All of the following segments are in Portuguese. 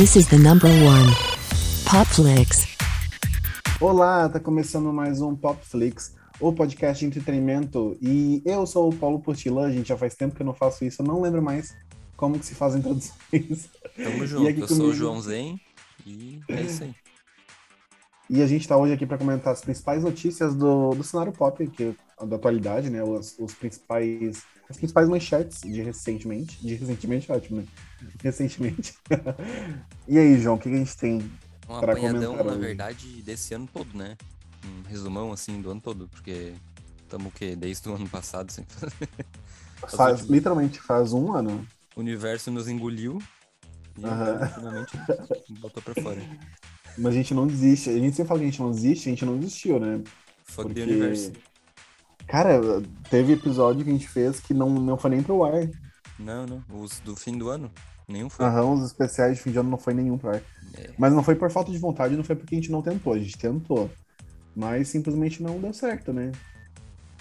This is the number one. Popflix. Olá, tá começando mais um Popflix, o podcast de entretenimento. E eu sou o Paulo Portila, gente, já faz tempo que eu não faço isso, eu não lembro mais como que se faz introduções. Tamo junto, eu comigo... sou o João Zen e é isso aí. E a gente tá hoje aqui para comentar as principais notícias do, do cenário pop, que, da atualidade, né? Os, os principais as principais manchetes de recentemente. De recentemente, ótimo, né? Recentemente. e aí, João, o que a gente tem um apanhadão, na hoje? verdade, desse ano todo, né? Um resumão, assim, do ano todo, porque estamos o quê? Desde o ano passado sem fazer. Faz, literalmente, faz um ano. O universo nos engoliu e uhum. finalmente botou pra fora. Mas a gente não desiste. A gente sempre fala que a gente não desiste, a gente não desistiu, né? Fuck Porque... the universo. Cara, teve episódio que a gente fez que não, não foi nem pro ar. Não, não. Os do fim do ano? Nenhum foi. Aham, os especiais de fim de ano não foi nenhum pro ar. É. Mas não foi por falta de vontade, não foi porque a gente não tentou. A gente tentou. Mas simplesmente não deu certo, né?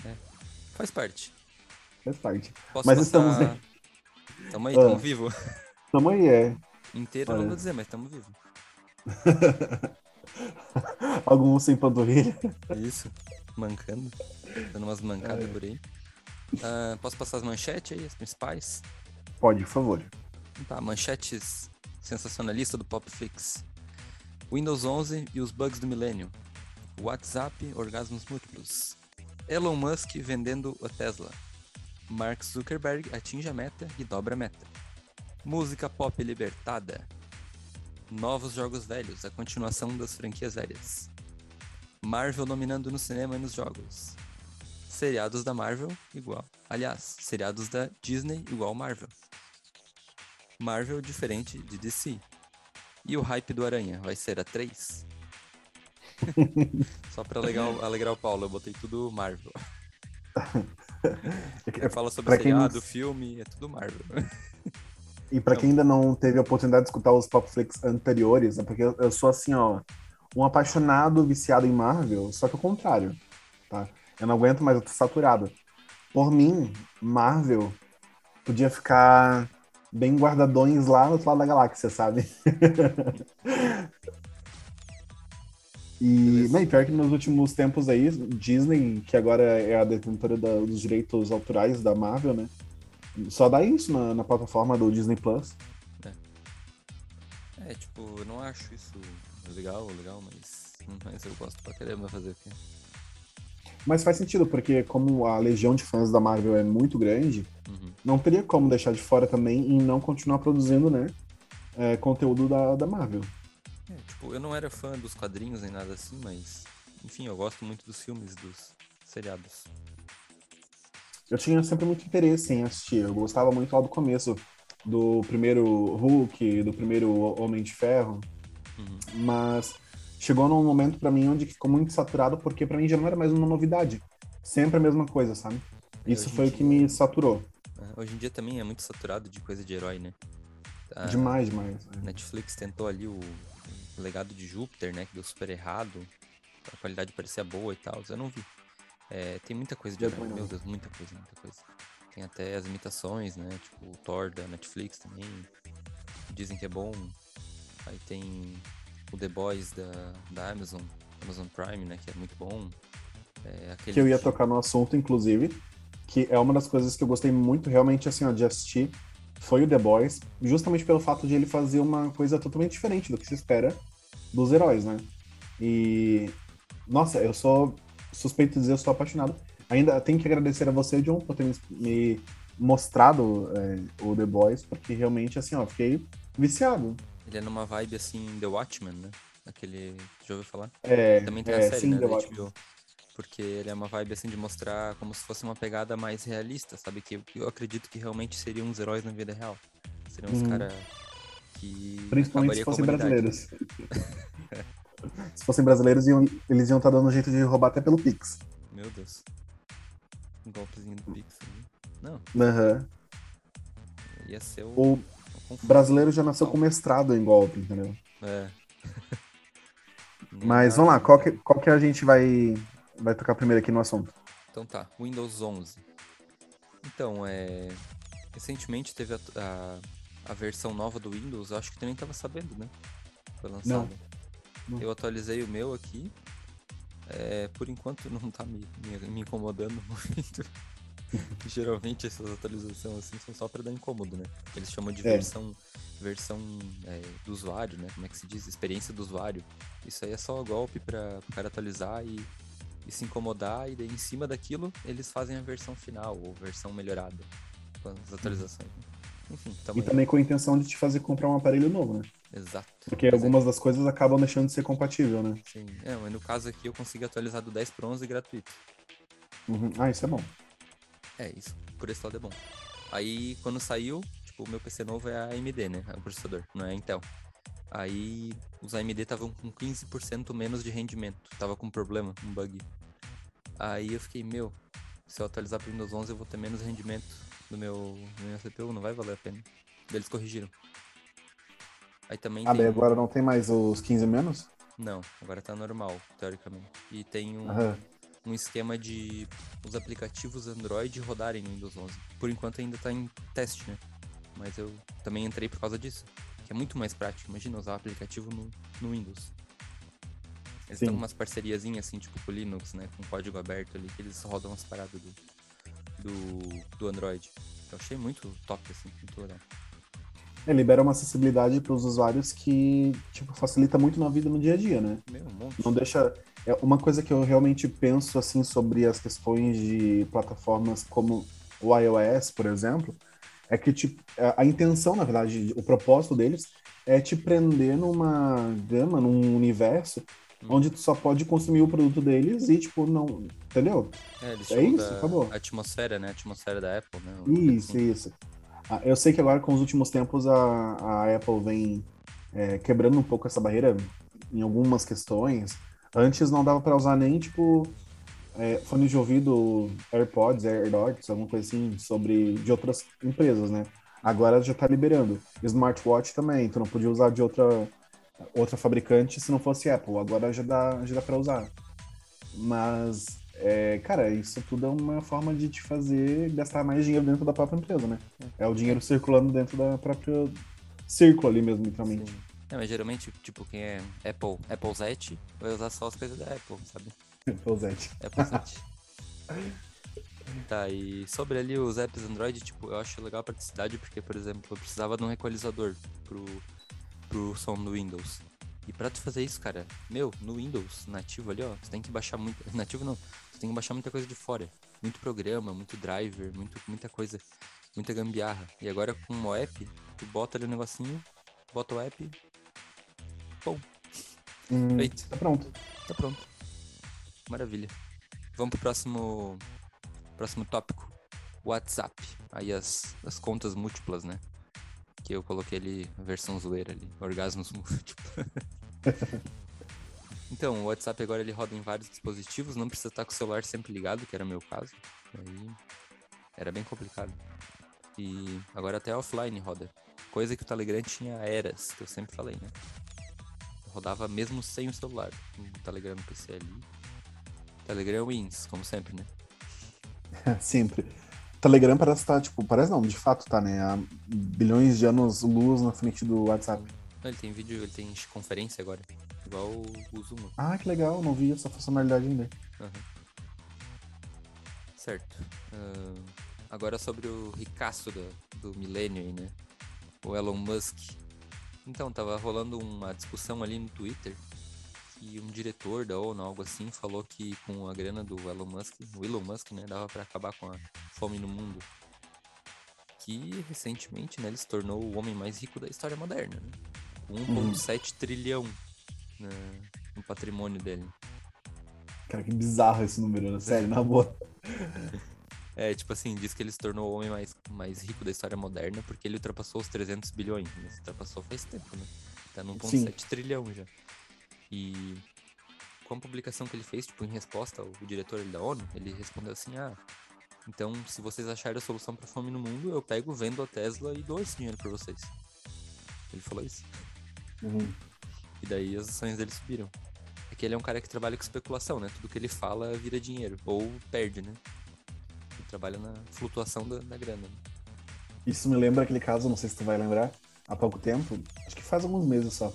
É. Faz parte. Faz parte. Posso mas passar... estamos. Tamo aí, tamo ah. vivo. Tamo aí, é. Inteiro Olha. não vou dizer, mas tamo vivo. Alguns sem panturrilha. Isso, mancando. Dando umas mancadas é. por aí. Uh, posso passar as manchetes aí, as principais? Pode, por favor. Tá, manchetes sensacionalista do Popflix. Windows 11 e os bugs do milênio. WhatsApp, orgasmos múltiplos. Elon Musk vendendo a Tesla. Mark Zuckerberg atinge a meta e dobra a meta. Música pop libertada. Novos jogos velhos, a continuação das franquias velhas. Marvel dominando no cinema e nos jogos seriados da Marvel igual. Aliás, seriados da Disney igual Marvel. Marvel diferente de DC. E o hype do Aranha vai ser a 3? Só pra alegrar, alegrar o Paulo, eu botei tudo Marvel. Fala sobre seriado, não... filme, é tudo Marvel. E para quem ainda não teve a oportunidade de escutar os Popflix anteriores, é porque eu sou assim, ó, um apaixonado viciado em Marvel, só que o contrário, tá? Eu não aguento mais, eu tô saturado. Por mim, Marvel podia ficar bem guardadões lá no outro lado da galáxia, sabe? e, e pior que nos últimos tempos aí, Disney, que agora é a detentora da, dos direitos autorais da Marvel, né? Só dá isso na, na plataforma do Disney Plus. É. é, tipo, eu não acho isso legal, legal, mas, mas eu gosto pra caramba fazer o quê? Mas faz sentido, porque como a legião de fãs da Marvel é muito grande, uhum. não teria como deixar de fora também e não continuar produzindo, né? É, conteúdo da, da Marvel. É, tipo, eu não era fã dos quadrinhos nem nada assim, mas enfim, eu gosto muito dos filmes, dos seriados. Eu tinha sempre muito interesse em assistir. Eu gostava muito lá do começo do primeiro Hulk, do primeiro Homem de Ferro. Uhum. Mas chegou num momento para mim onde ficou muito saturado, porque para mim já não era mais uma novidade. Sempre a mesma coisa, sabe? Isso foi dia... o que me saturou. É, hoje em dia também é muito saturado de coisa de herói, né? A demais, demais. É. Netflix tentou ali o, o, legado de Júpiter, né? Que deu super errado. A qualidade parecia boa e tal. Eu não vi. É, tem muita coisa de herói. Meu Deus, muita coisa, muita coisa. Tem até as imitações, né? Tipo o Thor da Netflix também. Dizem que é bom. Aí tem o The Boys da, da Amazon, Amazon Prime, né? Que é muito bom. É, que eu ia tocar no assunto, inclusive, que é uma das coisas que eu gostei muito realmente assim, ó, de assistir, foi o The Boys, justamente pelo fato de ele fazer uma coisa totalmente diferente do que se espera dos heróis, né? E nossa, eu sou suspeito de dizer, eu sou apaixonado. Ainda tenho que agradecer a você, John, por ter me, me mostrado é, o The Boys, porque realmente assim, ó, fiquei viciado. Ele é numa vibe assim, The Watchmen, né? Aquele. Já ouviu falar? É. Também tem é, a série, sim, né? The Da HBO. Porque ele é uma vibe assim de mostrar como se fosse uma pegada mais realista, sabe? Que eu acredito que realmente seriam uns heróis na vida real. Seriam uns hum. caras que. Principalmente se fossem brasileiros. se fossem brasileiros, iam, eles iam estar tá dando um jeito de roubar até pelo Pix. Meu Deus. Um golpezinho do Pix ali. Não. Aham. Uhum. Ia ser o. Ou brasileiro já nasceu com mestrado em golpe, entendeu? É. Mas vamos lá, qual que, qual que a gente vai, vai tocar primeiro aqui no assunto? Então tá, Windows 11. Então, é... recentemente teve a, a, a versão nova do Windows, acho que tu nem tava sabendo, né? Foi lançado. Não. Eu atualizei o meu aqui. É, por enquanto não tá me, me, me incomodando muito. Geralmente essas atualizações assim são só para dar incômodo, né? Eles chamam de É. versão, versão é, do usuário, né? Como é que se diz? Experiência do usuário. Isso aí é só golpe para o cara atualizar e, e se incomodar, e daí em cima daquilo eles fazem a versão final ou versão melhorada com as atualizações. né? Enfim, E também com a intenção de te fazer comprar um aparelho novo, né? Exato. Porque Mas é- algumas das coisas acabam deixando de ser compatível, né? Sim. É, mas no caso aqui eu consegui atualizar do 10 para 11 gratuito. Uhum. Ah, isso é bom. É, isso. Por esse lado é bom. Aí, quando saiu, tipo, o meu PC novo é a AMD, né? O processador, não é a Intel. Aí, os AMD estavam com 15% menos de rendimento. Tava com problema, um bug. Aí eu fiquei, meu, se eu atualizar pro Windows 11 eu vou ter menos rendimento do meu, do meu CPU, não vai valer a pena. Eles corrigiram. Aí também Ah, tem... agora não tem mais os 15 menos? Não, agora tá normal, teoricamente. E tem um, Aham. Um esquema de os aplicativos Android rodarem no Windows 11. Por enquanto ainda tá em teste, né? Mas eu também entrei por causa disso. Que é muito mais prático. Imagina usar o aplicativo no, no Windows. Eles Sim. com umas parceriazinhas assim, tipo com o Linux, né? Com código aberto ali, que eles rodam as paradas do, do, do Android. Eu achei muito top, assim, muito legal. É, libera uma acessibilidade para os usuários que, tipo, facilita muito na vida no dia a dia, né? Meu, um monte. Não deixa. É uma coisa que eu realmente penso assim sobre as questões de plataformas como o iOS, por exemplo, é que tipo, a a intenção, na verdade, o propósito deles é te prender numa gama, num universo onde tu só pode consumir o produto deles e tipo não, entendeu? É, eles É isso, acabou. atmosfera, né? A atmosfera da Apple, né? Isso, isso. Ah, Eu sei que agora, com os últimos tempos, a, a Apple vem é, quebrando um pouco essa barreira em algumas questões. Antes não dava para usar nem, tipo, é, fone de ouvido, AirPods, AirDots, alguma coisa assim, sobre, de outras empresas, né? Agora já tá liberando. Smartwatch também, tu não podia usar de outra, outra fabricante se não fosse Apple. Agora já dá, já dá para usar. Mas, é, cara, isso tudo é uma forma de te fazer gastar mais dinheiro dentro da própria empresa, né? É o dinheiro circulando dentro da própria círculo ali mesmo, literalmente. Sim. É, mas geralmente, tipo, quem é Apple, Applezete, vai usar só as coisas da Apple, sabe? Rosette. Applezete. tá, e sobre ali os apps Android, tipo, eu acho legal a praticidade, porque, por exemplo, eu precisava de um equalizador pro, pro som do Windows. E pra tu fazer isso, cara, meu, no Windows nativo ali, ó, tu tem que baixar muito. Nativo não, tu tem que baixar muita coisa de fora. Muito programa, muito driver, muito, muita coisa, muita gambiarra. E agora com o app, tu bota ali o negocinho, bota o app, Hum, feito. tá pronto. Tá pronto. Maravilha. Vamos pro próximo próximo tópico. WhatsApp. Aí as, as contas múltiplas, né? Que eu coloquei ali a versão zoeira ali, orgasmos múltiplos. então, o WhatsApp agora ele roda em vários dispositivos, não precisa estar com o celular sempre ligado, que era o meu caso. Aí era bem complicado. E agora até offline roda. Coisa que o Telegram tinha eras, que eu sempre falei, né? Rodava mesmo sem o celular. O Telegram no PC ali. Telegram wins, como sempre, né? Sempre. Telegram parece estar, tipo, parece não, de fato tá, né? Há bilhões de anos luz na frente do WhatsApp. Ele tem vídeo, ele tem conferência agora. Igual o, Zoom. Ah, que legal, não vi essa funcionalidade ainda. Aham. Certo. Ahn, agora sobre o ricaço do, do milênio aí, né? O Elon Musk. Então, tava rolando uma discussão ali no Twitter que um diretor da ONU, algo assim, falou que com a grana do Elon Musk, o Elon Musk, né, dava pra acabar com a fome no mundo. Que recentemente, né, ele se tornou o homem mais rico da história moderna, né? Com 1,7 trilhão né, no patrimônio dele. Cara, que bizarro esse número, né? sério, na boa. É, tipo assim, diz que ele se tornou o homem mais, mais rico da história moderna porque ele ultrapassou os 300 bilhões. Mas ultrapassou faz tempo, né? Tá num Sim. 1,7 trilhão já. E com a publicação que ele fez, tipo, em resposta ao diretor da ONU, ele respondeu assim, ah, então se vocês acharem a solução pra fome no mundo, eu pego, vendo a Tesla e dou esse dinheiro pra vocês. Ele falou isso. Uhum. E daí as ações dele subiram. É que ele é um cara que trabalha com especulação, né? Tudo que ele fala vira dinheiro. Ou perde, né? Trabalha na flutuação da, da grana. né? Isso me lembra aquele caso, não sei se tu vai lembrar, há pouco tempo, acho que faz alguns meses só.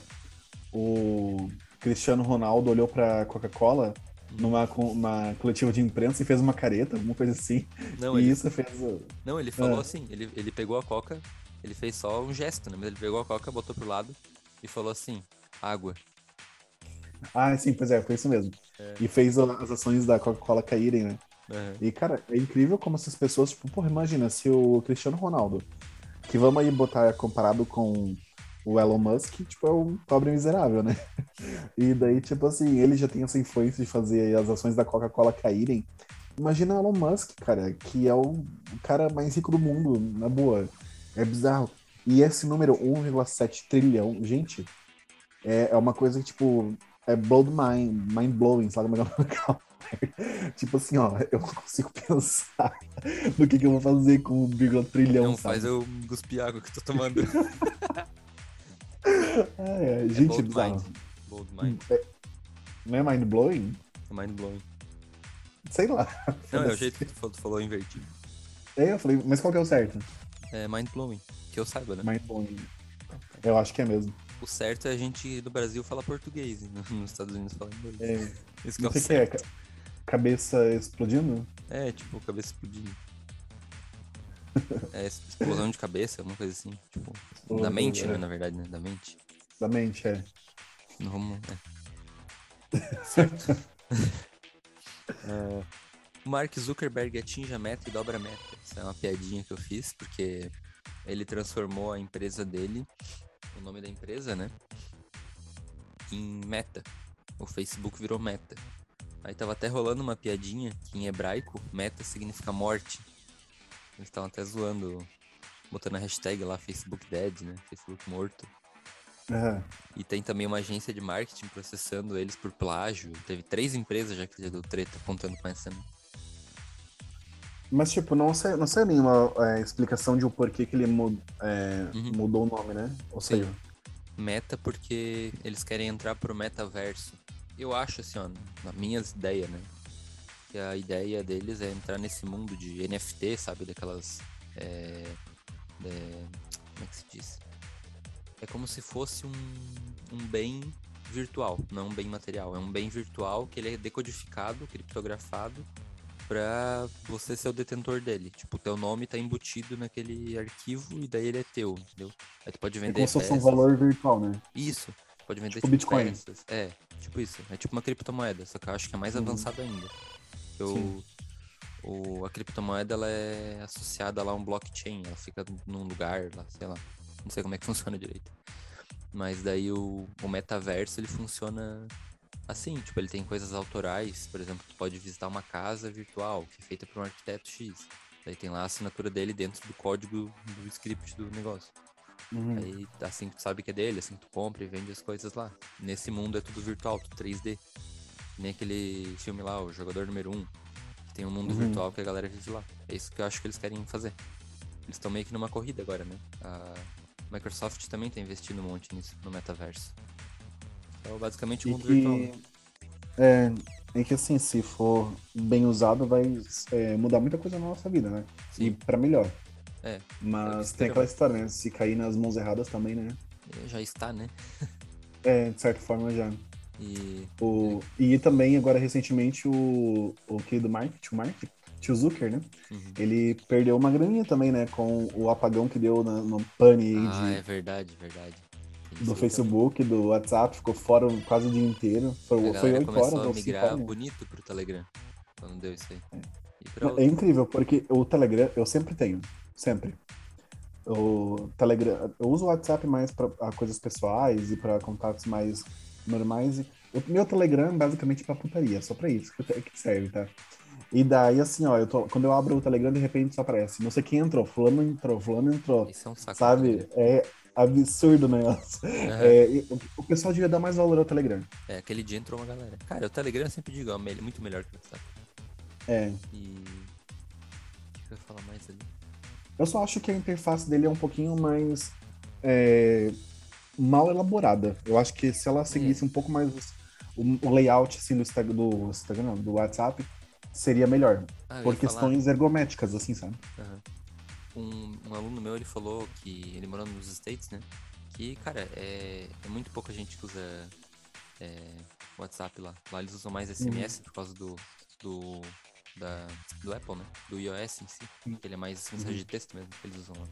O Cristiano Ronaldo olhou pra Coca-Cola numa uma coletiva de imprensa e fez uma careta, alguma coisa assim. Não, e ele, isso fez. não, ele falou Ah. assim, ele, ele pegou a coca, ele fez só um gesto, né? Mas ele pegou a coca, botou pro lado e falou assim, água. Ah, sim, pois é, foi isso mesmo. E fez as ações da Coca-Cola caírem, né? Aham. E, cara, é incrível como essas pessoas, tipo, porra, imagina se o Cristiano Ronaldo, que vamos aí botar comparado com o Elon Musk, tipo, é um pobre miserável, né? E daí, tipo assim, ele já tem essa influência de fazer as ações da Coca-Cola caírem. Imagina o Elon Musk, cara, que é o cara mais rico do mundo, na boa. É bizarro. E esse número, 1,7 trilhão, gente, é, é uma coisa que, tipo, é blow mind, mind blowing, sabe? Mas não- tipo assim, ó, eu não consigo pensar no que, que eu vou fazer com 1,1 trilhão, Não sabe? faz eu cuspir água que eu tô tomando. É, É gente, bold bizarro. mind. Bold mind. Não é mind blowing? É mind blowing. Sei lá. Não, é o jeito que tu falou, tu falou invertido. É, eu falei, mas qual que é o certo? É mind blowing. Que eu saiba, né? Mind blowing. Eu acho que é mesmo. O certo é a gente do Brasil falar português e no- nos Estados Unidos falar inglês. É, Isso que é o sei o que certo. é. ca- Cabeça explodindo? É, tipo, cabeça explodindo. É, explosão de cabeça, alguma coisa assim. Tipo, da Explosão, mente, é. né? Na verdade, né? Da mente. Da mente, é. Não vamos. É. Certo. É, o Mark Zuckerberg atinge a meta e dobra a meta. Isso é uma piadinha que eu fiz, porque ele transformou a empresa dele, o nome da empresa, né? Em meta. O Facebook virou meta. Aí tava até rolando uma piadinha que em hebraico, meta significa morte. Eles estavam até zoando, botando a hashtag lá, Facebook Dead, né? Facebook morto. Aham. E tem também uma agência de marketing processando eles por plágio. Teve três empresas já que já deu treta contando com essa. né? Mas, tipo, não sei, não sei nenhuma é, explicação de o porquê que ele mu- é, Uhum. mudou o nome, né? Ou seja, Meta porque eles querem entrar pro metaverso. Eu acho assim, ó, na minhas ideias, né? Que a ideia deles é entrar nesse mundo de NFT, sabe? Daquelas. É, é, como é que se diz? É como se fosse um, um bem virtual, não um bem material. É um bem virtual que ele é decodificado, criptografado, pra você ser o detentor dele. Tipo, o teu nome tá embutido naquele arquivo e daí ele é teu, entendeu? Aí tu pode é vender como se fosse um valor virtual, né? Isso. Pode vender Tipo tipo, Bitcoin. peças. É, tipo isso. É tipo uma criptomoeda, só que eu acho que é mais Uhum. avançado ainda. Sim. o, a criptomoeda ela é associada lá a um blockchain, ela fica num lugar lá, sei lá. Não sei como é que funciona direito. Mas daí o, o metaverso ele funciona assim, tipo, ele tem coisas autorais, por exemplo, tu pode visitar uma casa virtual que é feita por um arquiteto X. Daí tem lá a assinatura dele dentro do código do script do negócio. Uhum. Aí assim que tu sabe que é dele, assim que tu compra e vende as coisas lá. Nesse mundo é tudo virtual, tudo 3D. Nem aquele filme lá, o jogador número 1, que tem um mundo Uhum. virtual que a galera vive lá. É isso que eu acho que eles querem fazer. Eles estão meio que numa corrida agora, né? A Microsoft também tá investindo um monte nisso, no metaverso. Então, basicamente o E mundo virtual. que, né? é, e que, assim, se for bem usado, vai é, mudar muita coisa na nossa vida, né? E Sim. pra melhor. É, Mas isso tem que aquela história, né? Se cair nas mãos erradas também, né? já está, né? É, de certa forma já. E O, e também, agora, recentemente, o, o querido Mark, tio Mark, tio Zucker, né? uhum. Ele perdeu uma graninha também, né? Com o apagão que deu na- no pane aí Ah, de- é verdade, verdade. Do Facebook, do WhatsApp, ficou fora quase o dia inteiro. Foi, também. A foi galera oito começou horas a ou cinco migrar né? bonito pro Telegram. Quando deu isso aí. Não, outro- É incrível, porque o Telegram eu sempre tenho. Sempre. O Telegram. Eu uso o WhatsApp mais para coisas pessoais e para contatos mais normais. O meu Telegram é basicamente pra putaria, só pra isso que serve, tá? E daí, assim, ó, eu tô, quando eu abro o Telegram, de repente só aparece. Não sei quem entrou, fulano entrou, fulano entrou. Isso é um saco. Sabe? É absurdo o negócio. Aham. É, o, pessoal devia dar mais valor ao Telegram. É, aquele dia entrou uma galera. Cara, o Telegram eu sempre digo, é muito melhor que o WhatsApp. É. E. O que eu ia falar mais ali? Eu só acho que a interface dele é um pouquinho mais é, mal elaborada. Eu acho que se ela seguisse um pouco mais o, o layout assim, do, Instagram, do Instagram, do WhatsApp, seria melhor. Ah, Por ia falar- questões ergométricas, assim, sabe? Aham. um, um aluno meu, ele falou que ele morando nos States, né? Que, cara, é, é muito pouca gente que usa é, WhatsApp lá. Lá eles usam mais SMS por causa do, do, da, do Apple, né? Do iOS em si. Sim. Ele é mais mensagem de texto mesmo que eles usam lá.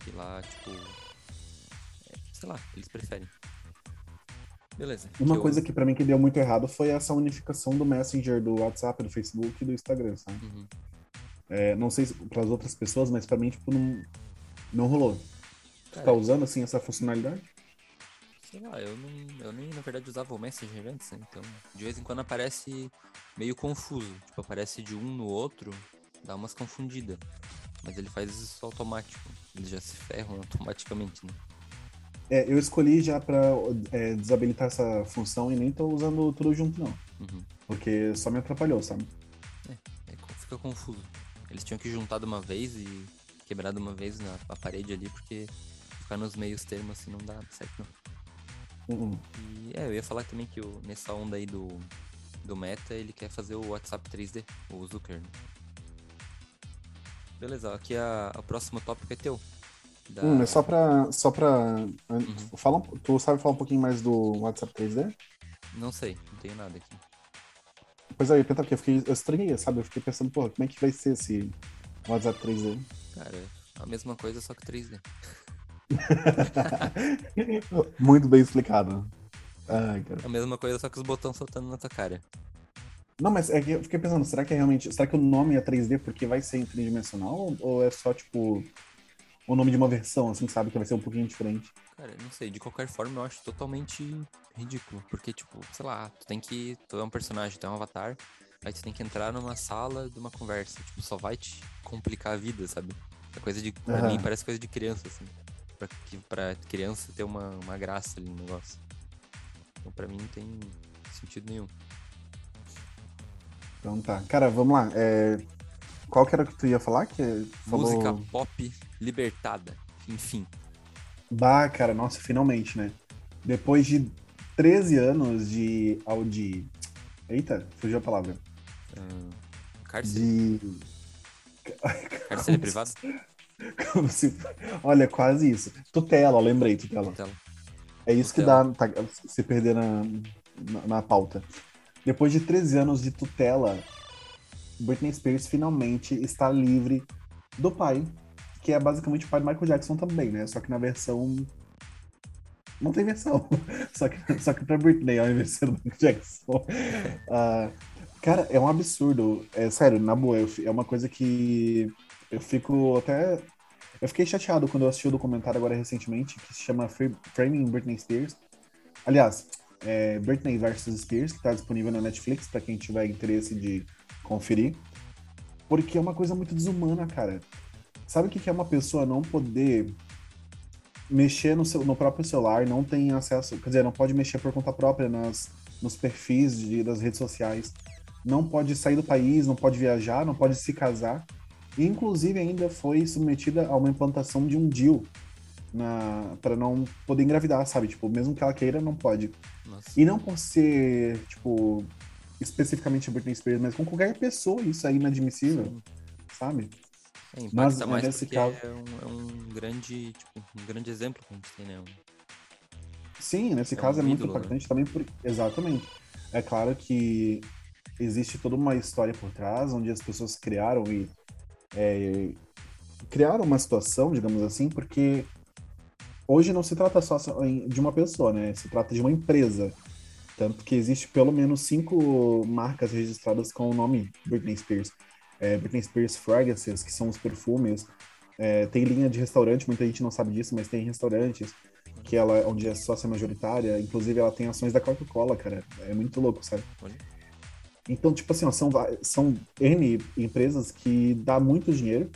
Que lá, tipo. é, sei lá, eles preferem. Beleza. Uma eu- coisa que pra mim que deu muito errado foi essa unificação do Messenger, do WhatsApp, do Facebook e do Instagram, sabe? Uhum. É, não sei para as outras pessoas, mas pra mim, tipo, não, não rolou. Tu Cara, tá usando, assim, essa funcionalidade? Sei lá, eu não. Eu nem na verdade usava o Messenger antes, né? Então, de vez em quando aparece meio confuso. Tipo, aparece de um no outro, dá umas confundidas. Mas ele faz isso automático. Eles já se ferram automaticamente, né? É, eu escolhi já pra é, desabilitar essa função e nem tô usando tudo junto, não. Uhum. Porque só me atrapalhou, sabe? É, co- fica confuso. Eles tinham que juntar de uma vez e quebrar de uma vez na, na parede ali, porque ficar nos meios termos assim não dá certo, não. Uhum. E é, eu ia falar também que o, nessa onda aí do, do Meta, ele quer fazer o WhatsApp 3D, o Zucker. né? Beleza, aqui a, o próximo tópico é teu. Da- Hum, mas só pra. Só pra Uhum. fala, tu sabe falar um pouquinho mais do WhatsApp 3D? Não sei, não tenho nada aqui. Pois é, eu porque eu fiquei. Eu estranhei, sabe? Eu fiquei pensando, porra, como é que vai ser esse WhatsApp 3D? Cara, a mesma coisa, só que 3D. Muito bem explicado. Ai. A mesma coisa, só que os botões soltando na tua cara. Não, mas é que eu fiquei pensando, será que é realmente. Será que o nome é 3D porque vai ser tridimensional? Ou- é só, tipo, o nome de uma versão, assim, sabe? Que vai ser um pouquinho diferente? Cara, não sei, de qualquer forma eu acho totalmente ridículo. Porque, tipo, sei lá, tu tem que. Tu é um personagem, tu é um avatar. Aí tu tem que entrar numa sala de uma conversa. Tipo, só vai te complicar a vida, sabe? É coisa de. Pra Aham. mim parece coisa de criança, assim. Pra, pra criança ter uma, uma graça ali no negócio. Então pra mim não tem sentido nenhum. Então tá. Cara, vamos lá. É... Qual que era o que tu ia falar? Que falou... Música pop libertada. Enfim. Bah, cara, nossa, finalmente, né? Depois de 13 anos de. de. Eita, fugiu a palavra. ah, cárcere. De. Cárcere privado? Se- Olha, quase isso. Tutela, lembrei, tutela. Tela. É isso que Tutela. dá tá, se perder na, na, na pauta. Depois de 13 anos de tutela, Britney Spears finalmente está livre do pai, que é basicamente o pai do Michael Jackson também, né? Só que na versão. Não tem versão. Só que, só que pra Britney, ao invés de ser do Michael Jackson. Ah, cara, é um absurdo. É sério, na boa, é uma coisa que eu fico até. Eu fiquei chateado quando eu assisti o documentário agora recentemente, que se chama Fra- Framing Britney Spears. Aliás, é Britney vs Spears, que está disponível na Netflix para quem tiver interesse de conferir. Porque é uma coisa muito desumana, cara. Sabe o que é uma pessoa não poder mexer no, seu, no próprio celular, não tem acesso, quer dizer, não pode mexer por conta própria nas, nos perfis de, das redes sociais, não pode sair do país, não pode viajar, não pode se casar, e inclusive ainda foi submetida a uma implantação de um DIU para não poder engravidar, sabe? Tipo, mesmo que ela queira, não pode. Nossa. E não por ser, tipo, especificamente a Britney Spears, mas com qualquer pessoa isso é inadmissível, Sim. sabe? É, impacta Mas, mais nesse caso- é, um, é um grande, tipo, um grande exemplo que a gente tem, né? Um- Sim, nesse É caso um é muito ídolo, né? também por... Exatamente. É claro que existe toda uma história por trás, onde as pessoas criaram e é, criaram uma situação, digamos assim, porque hoje não se trata só de uma pessoa, né? Se trata de uma empresa. Tanto que existe pelo menos cinco marcas registradas com o nome Britney Spears. É, Britney Spears Fragrances, que são os perfumes. É, tem linha de restaurante, muita gente não sabe disso, mas tem restaurantes que ela onde é sócia majoritária, inclusive ela tem ações da Coca-Cola, cara. É muito louco, sabe? Olha. Então, tipo assim, ó, são, são N empresas que dá muito dinheiro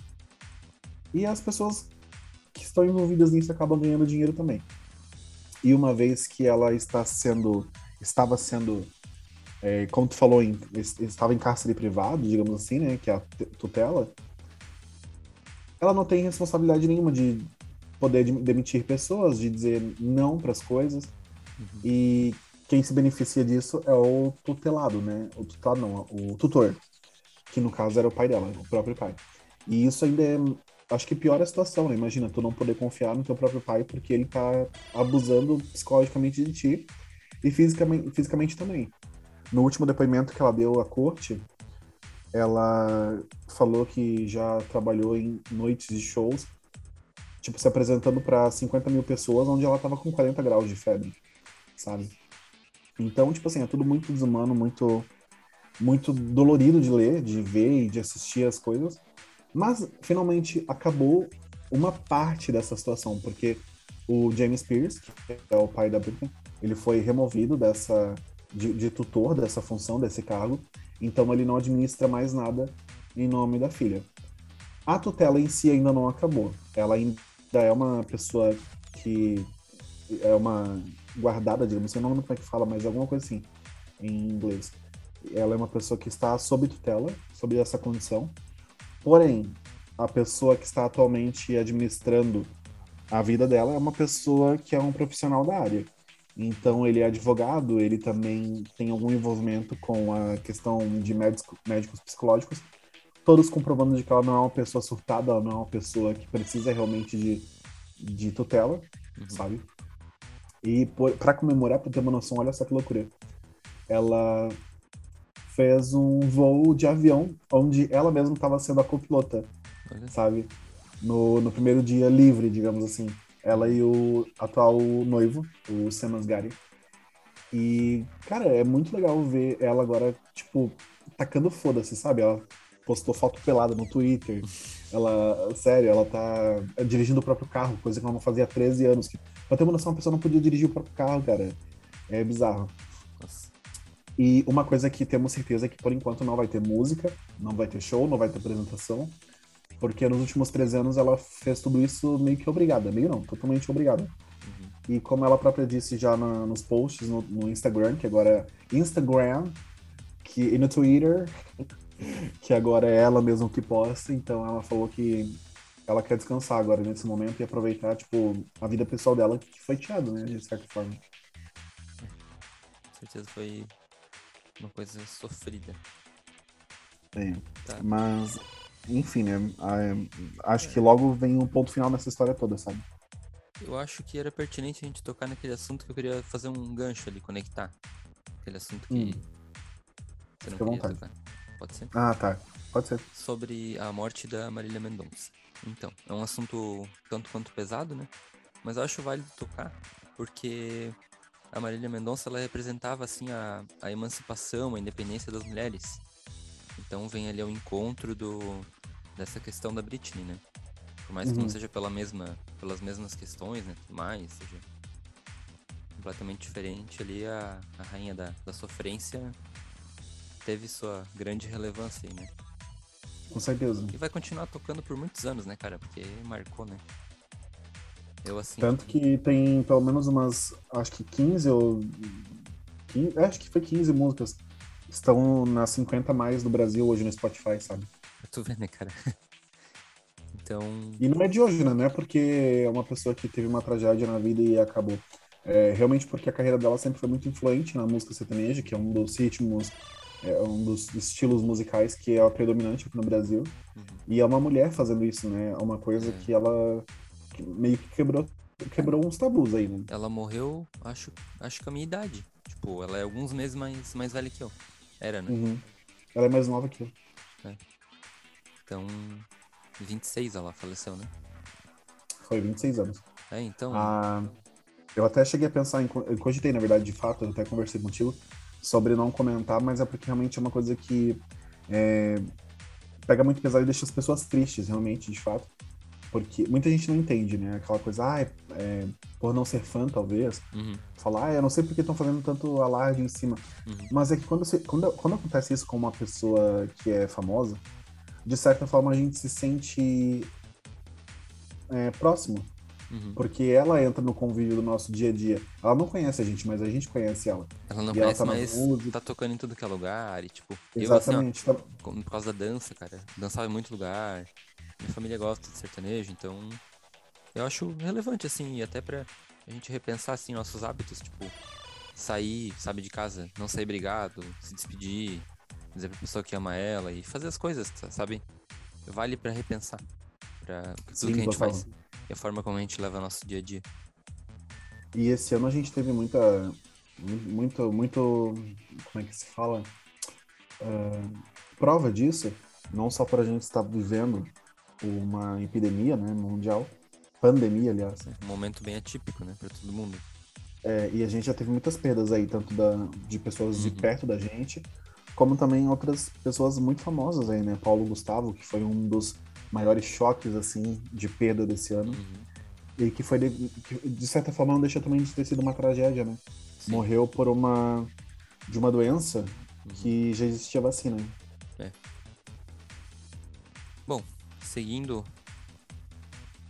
e as pessoas que estão envolvidas nisso acabam ganhando dinheiro também. E uma vez que ela está sendo, estava sendo, é, como tu falou, em- es- estava em cárcere privado, digamos assim, né, que é a te- tutela, ela não tem responsabilidade nenhuma de poder de- demitir pessoas, de dizer não para as coisas. Uhum. E quem se beneficia disso é o tutelado, né? O tutelado não, o tutor, que no caso era o pai dela, o próprio pai. E isso ainda é, acho que piora a situação, né? Imagina, tu não poder confiar no teu próprio pai porque ele tá abusando psicologicamente de ti e fisicamente, fisicamente também. No último depoimento que ela deu à corte, ela falou que já trabalhou em noites de shows, tipo, se apresentando para 50 mil pessoas, onde ela tava com 40 graus de febre, sabe? Então, tipo assim, é tudo muito desumano, muito, muito dolorido de ler, de ver e de assistir as coisas. Mas, finalmente, acabou uma parte dessa situação, porque o James Pierce, que é o pai da Britney, ele foi removido dessa de, de tutor dessa função, desse cargo, então ele não administra mais nada em nome da filha. A tutela em si ainda não acabou. Ela ainda é uma pessoa que é uma guardada, digamos assim, não lembro como é que fala, mas alguma coisa assim em inglês. Ela é uma pessoa que está sob tutela, sob essa condição. Porém, a pessoa que está atualmente administrando a vida dela é uma pessoa que é um profissional da área. Então, ele é advogado, ele também tem algum envolvimento com a questão de médicos, médicos psicológicos, todos comprovando de que ela não é uma pessoa surtada, ela não é uma pessoa que precisa realmente de, de tutela, uhum. sabe? E para comemorar, para ter uma noção, olha só que loucura. Ela fez um voo de avião onde ela mesma estava sendo a copilota, olha. sabe? No, no primeiro dia livre, digamos assim ela e o atual noivo, o Sam Asghari. E, cara, é muito legal ver ela agora, tipo, tacando foda-se, sabe? Ela postou foto pelada no Twitter. Ela, sério, ela tá dirigindo o próprio carro, coisa que ela não fazia há 13 anos. Pra ter uma noção, a pessoa não podia dirigir o próprio carro, cara. É bizarro. Nossa. E uma coisa que temos certeza é que por enquanto não vai ter música, não vai ter show, não vai ter apresentação. Porque nos últimos três anos ela fez tudo isso meio que obrigada, meio não, totalmente obrigada. Uhum. E como ela própria disse já na, nos posts no, no, Instagram, que agora é Instagram, que, e no Twitter, que agora é ela mesma que posta, então ela falou que ela quer descansar agora nesse momento e aproveitar, tipo, a vida pessoal dela que foi tirada, né, de certa forma. Com certeza foi uma coisa sofrida. É, tá. mas enfim, né? Acho que logo vem um ponto final nessa história toda, sabe? Eu acho que era pertinente a gente tocar naquele assunto que eu queria fazer um gancho ali, conectar. Aquele assunto que hum. você não Fique queria tocar. Pode ser? Ah, tá. Pode ser. Sobre a morte da Marília Mendonça. Então, é um assunto tanto quanto pesado, né? Mas eu acho válido tocar, porque a Marília Mendonça ela representava assim a, a emancipação, a independência das mulheres. Então vem ali ao encontro do, dessa questão da Britney, né? Por mais que não uhum. seja pela mesma, pelas mesmas questões, né? Mais, seja completamente diferente ali, a, a rainha da, da sofrência teve sua grande relevância aí, né? Com certeza. E vai continuar tocando por muitos anos, né, cara? Porque marcou, né? Eu assim. Tanto que tem pelo menos umas, acho que 15 ou. 15, acho que foi 15 músicas estão nas 50 mais do Brasil hoje no Spotify, sabe? Eu tô vendo, né, cara? Então. E não é de hoje, né? Não é porque é uma pessoa que teve uma tragédia na vida e acabou. É realmente porque a carreira dela sempre foi muito influente na música sertaneja, que é um dos ritmos, é um dos estilos musicais que é predominante aqui no Brasil. Uhum. E é uma mulher fazendo isso, né? É uma coisa é. que ela meio que quebrou, quebrou uns tabus aí, né? Ela morreu, acho, acho que a minha idade. Tipo, ela é alguns meses mais, mais velha que eu. Era, né? Uhum. Ela é mais nova que eu. É. Então, 26 ela faleceu, né? Foi 26 anos. É, então. Ah, eu até cheguei a pensar em. Eu cogitei, na verdade, de fato, eu até conversei contigo sobre não comentar, mas é porque realmente é uma coisa que é, pega muito pesado e deixa as pessoas tristes, realmente, de fato. Porque muita gente não entende, né? Aquela coisa, ah, é, é por não ser fã, talvez. Uhum. Falar, ah, eu não sei porque estão fazendo tanto alarde em cima. Uhum. Mas é que quando, você, quando, quando acontece isso com uma pessoa que é famosa, de certa forma a gente se sente é, próximo. Uhum. Porque ela entra no convívio do nosso dia a dia. Ela não conhece a gente, mas a gente conhece ela. Ela não e conhece, ela tá mas música. tá tocando em tudo que é lugar. E, tipo, Exatamente. Eu, assim, ó, por causa da dança, cara. Dançava em muito lugar. Minha família gosta de sertanejo, então eu acho relevante, assim, e até pra a gente repensar, assim, nossos hábitos, tipo, sair, sabe, de casa, não sair brigado, se despedir, dizer pra pessoa que ama ela e fazer as coisas, sabe? vale para repensar. Pra tudo Sim, que a gente faz. E a forma como a gente leva nosso dia a dia. E esse ano a gente teve muita. Muito, muito. Como é que se fala? Ah, prova disso, não só para a gente estar vivendo uma epidemia né, mundial, pandemia, aliás, Um momento bem atípico, né, para todo mundo. É, e a gente já teve muitas perdas aí, tanto da, de pessoas de Uhum. perto da gente, como também outras pessoas muito famosas aí, né? Paulo Gustavo, que foi um dos maiores choques, assim, de perda desse ano. Uhum. E que foi, de, certa forma, não deixa também de ter sido uma tragédia, né? Sim. Morreu por uma... de uma doença Uhum. que já existia vacina. Bom, seguindo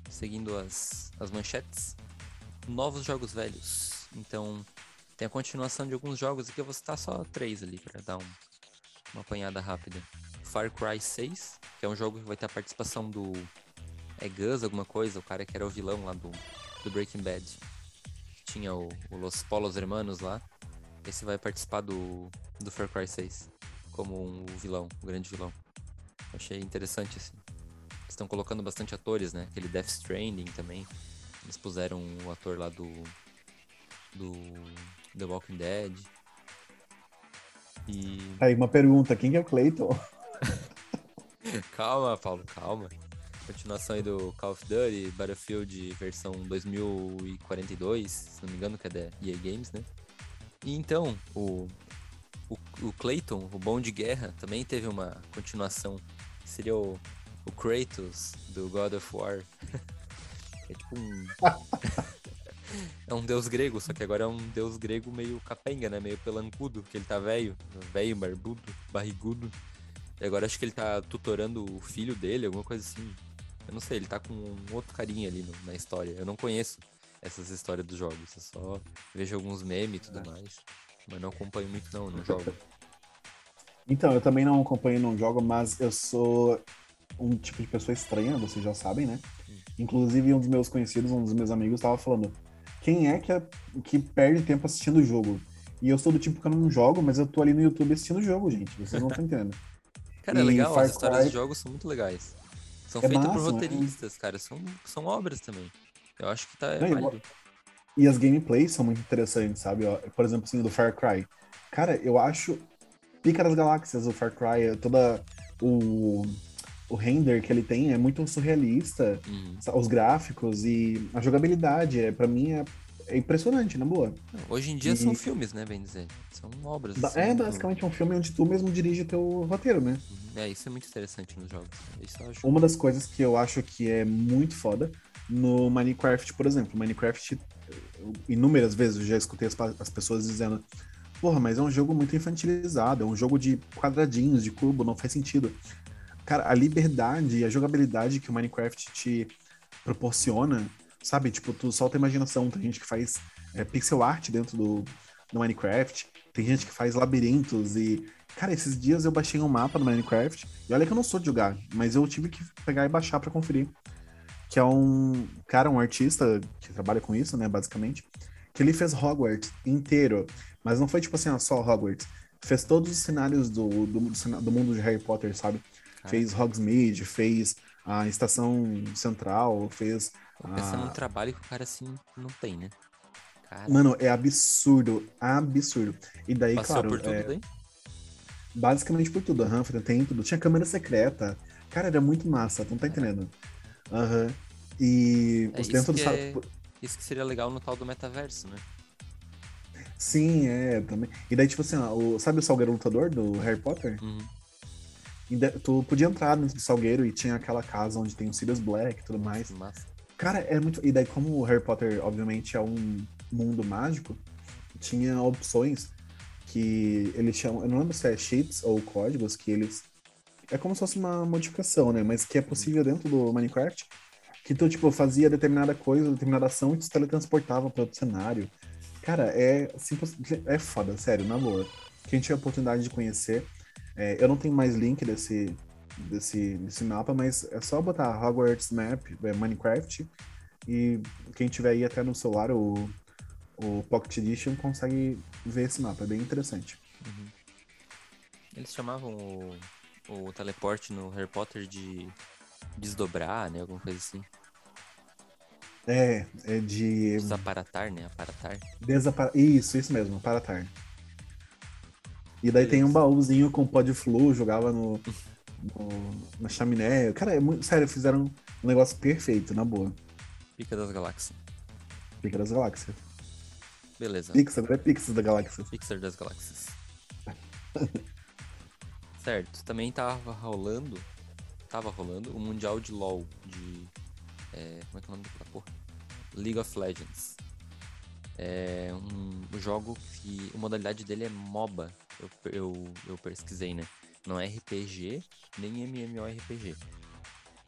seguindo as, as manchetes, novos jogos velhos. Então, tem a continuação de alguns jogos aqui, eu vou citar só três ali para dar um, uma apanhada rápida. Far Cry 6, que é um jogo que vai ter a participação do é Gus alguma coisa, o cara que era o vilão lá do, do Breaking Bad. Tinha o, o Los Polos Hermanos lá. Esse vai participar do, do Far Cry 6 como um vilão, o grande vilão. Achei interessante, assim. Eles estão colocando bastante atores, né? Aquele Death Stranding também. Eles puseram o ator lá do. do. The Walking Dead. E. Aí, uma pergunta, quem que é o Clayton? Calma, Paulo, calma. Continuação aí do Call of Duty, Battlefield versão 2042, se não me engano, que é da EA Games, né? E então, o, o, o Clayton, o Bom de Guerra, também teve uma continuação. Seria o, o Kratos do God of War. é tipo um. é um deus grego, só que agora é um deus grego meio capenga, né? Meio pelancudo, que ele tá velho, velho, barbudo, barrigudo. E agora acho que ele tá tutorando o filho dele, alguma coisa assim. Eu não sei, ele tá com um outro carinha ali no- na história. Eu não conheço essas histórias dos jogos. Eu só vejo alguns memes e tudo mais. Mas não acompanho muito não, não jogo. Então, eu também não acompanho, não jogo, mas eu sou um tipo de pessoa estranha, vocês já sabem, né? Inclusive, um dos meus conhecidos, um dos meus amigos, estava falando: quem é que, é que perde tempo assistindo o jogo? E eu sou do tipo que eu não jogo, mas eu tô ali no YouTube assistindo o jogo, gente. Vocês não estão entendendo. Cara, é legal, Far as histórias Cry- dos jogos são muito legais. São É feitas por massa, né? roteiristas, cara. São, são obras também. Eu acho que tá é Não, e. E as gameplays são muito interessantes, sabe? Por exemplo, assim, do Far Cry. Cara, eu acho pica das galáxias o Far Cry, toda o, o render que ele tem é muito surrealista, Uhum. os gráficos e a jogabilidade, é, para mim, é, é impressionante, na boa. Hoje em dia E- são filmes, né, bem dizer. São obras. Ba- assim, É basicamente um filme onde tu mesmo dirige teu roteiro, né? É, isso é muito interessante nos jogos. Acho. Uma das coisas que eu acho que é muito foda no Minecraft, por exemplo. Minecraft, inúmeras vezes eu já escutei as, as pessoas dizendo: Porra, mas é um jogo muito infantilizado, é um jogo de quadradinhos, de cubo, não faz sentido. Cara, a liberdade e a jogabilidade que o Minecraft te proporciona, sabe? Tipo, tu solta a imaginação. Tem gente que faz é, pixel art dentro do, do Minecraft, tem gente que faz labirintos e. Cara, esses dias eu baixei um mapa no Minecraft, e olha que eu não sou de jogar, mas eu tive que pegar e baixar pra conferir. Que é um cara, um artista que trabalha com isso, né, basicamente, que ele fez Hogwarts inteiro, mas não foi tipo assim, ó, só Hogwarts. Fez todos os cenários do, do, do mundo de Harry Potter, sabe? Fez Hogsmeade, fez a Estação Central, fez. Pensa num a- trabalho que o cara assim não tem, né? Cara, Mano, é absurdo, absurdo. E daí, passou claro, por tudo é, daí? basicamente por tudo. Aham, tem tudo. Tinha câmera secreta. Cara, era muito massa, não tá entendendo. Aham. E É dentro do é- Isso que seria legal no tal do metaverso, né? Sim, é, também. E daí, tipo assim, ó, o... sabe o Salgueiro Lutador do Harry Potter? Uhum. E da- tu podia entrar no Salgueiro e tinha aquela casa onde tem o Sirius Black e tudo mais. Massa. Cara, é muito. E daí, como o Harry Potter, obviamente, é um mundo mágico, tinha opções que eles chamam. Eu não lembro se é cheats ou códigos que eles. É como se fosse uma modificação, né? Mas que é possível dentro do Minecraft. Que tu, tipo, fazia determinada coisa, determinada ação e tu se teletransportava para outro cenário. Cara, é simples, é foda, sério, na boa. Quem tiver a oportunidade de conhecer, é, eu não tenho mais link desse, desse, desse mapa, mas é só botar Hogwarts Map, é, Minecraft, e quem tiver aí até no celular, o, o Pocket Edition, consegue ver esse mapa, é bem interessante. Eles chamavam o, o teleporte no Harry Potter de desdobrar, né? Alguma coisa assim. É, é de. Desaparatar, né? Aparatar. Desapar... Isso, isso mesmo, aparatar. E daí tem um baúzinho com pó de flu, jogava no, no, na chaminé. Cara, é muito. Sério, fizeram um negócio perfeito, na boa. Pica das galáxias. Pica das galáxias. Beleza. Pixar, é Pixar da galáxia. Pixar das galáxias. certo. Também tava rolando. Tava rolando o Mundial de LoL. De. É, como é que é o nome daquela porra? League of Legends. É um jogo que a modalidade dele é MOBA. Eu, eu, eu pesquisei, né? Não é RPG, nem MMORPG.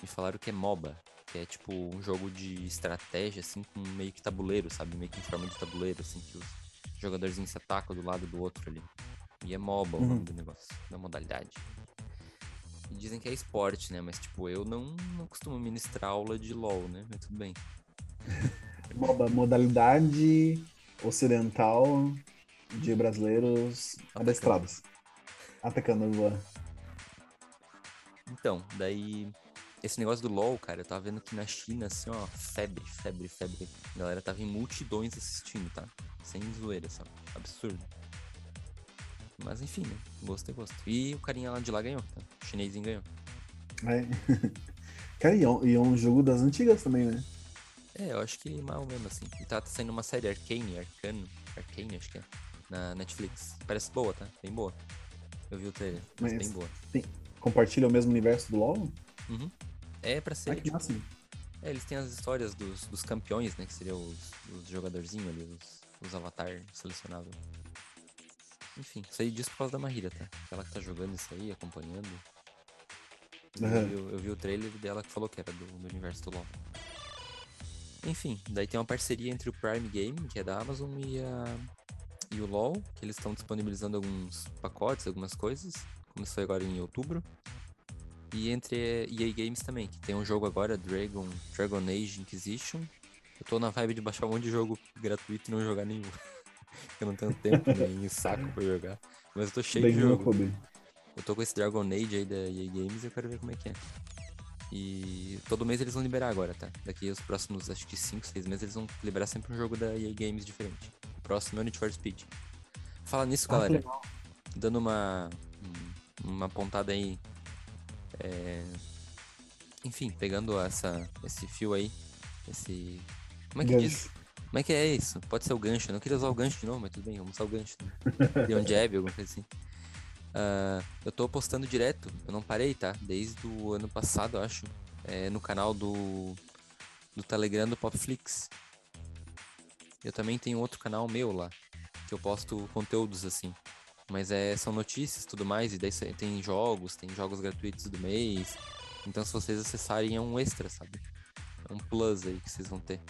Me falaram que é MOBA, que é tipo um jogo de estratégia, assim, com meio que tabuleiro, sabe? Meio que em forma de tabuleiro, assim, que os jogadorzinhos se atacam do lado do outro ali. E é MOBA o nome Uhum. do negócio, da modalidade. E dizem que é esporte, né? Mas, tipo, eu não, não costumo ministrar aula de LoL, né? Mas tudo bem. MOBA, modalidade ocidental de brasileiros adestrados. Atacando boa. Então, daí. Esse negócio do LoL, cara, eu tava vendo que na China, assim, ó, febre, febre, febre. A galera tava em multidões assistindo, tá? Sem zoeira, só. Absurdo. Mas enfim, né? Gosto é gosto. E o carinha lá de lá ganhou, tá? O chinesinho ganhou. É. Cara, e é, um, e é um jogo das antigas também, né? É, eu acho que mais ou menos assim. E tá saindo uma série Arcane, Arcano, Arcane, acho que é, na Netflix. Parece boa, tá? Bem boa. Eu vi o trailer, mas, Mas- bem boa. Compartilha o mesmo universo do LoL? Uhum. É pra ser, Ah, que tipo, massa. É, eles têm as histórias dos, dos campeões, né? Que seriam os, os jogadorzinhos ali, os, os avatar selecionáveis. Enfim, isso aí disso por causa da Mahira, tá? Ela que tá jogando isso aí, acompanhando. Eu, Aham. vi, eu vi o trailer dela que falou que era do, do universo do LoL. Enfim, daí tem uma parceria entre o Prime Game, que é da Amazon, e, a, e o LoL, que eles estão disponibilizando alguns pacotes, algumas coisas. Começou agora em outubro. E entre EA Games também, que tem um jogo agora, Dragon, Dragon Age Inquisition. Eu tô na vibe de baixar um monte de jogo gratuito e não jogar nenhum. eu não tenho tempo nem saco pra jogar. Mas eu tô cheio Bem de jogo. clube. Eu tô com esse Dragon Age aí da EA Games e eu quero ver como é que é. E todo mês eles vão liberar agora, tá? Daqui os próximos, acho que 5, 6 meses, eles vão liberar sempre um jogo da EA Games diferente. Próximo é o Need for Speed. Fala nisso, Ah, galera. legal. Dando uma, um- uma pontada aí. é, Enfim, pegando essa, esse fio aí. Esse. Como é que diz? Gancho. Como é que é isso? Pode ser o gancho. Eu não queria usar o gancho de novo, mas tudo bem, vamos usar o gancho. Né? Deu um jab, alguma coisa assim. Ah, eu tô postando direto, eu não parei, tá? Desde o ano passado, eu acho. é, no canal do, do Telegram do Popflix. Eu também tenho outro canal meu lá, que eu posto conteúdos assim. Mas é, são notícias e tudo mais, e daí tem jogos, tem jogos gratuitos do mês. Então se vocês acessarem é um extra, sabe? É um plus aí que vocês vão ter.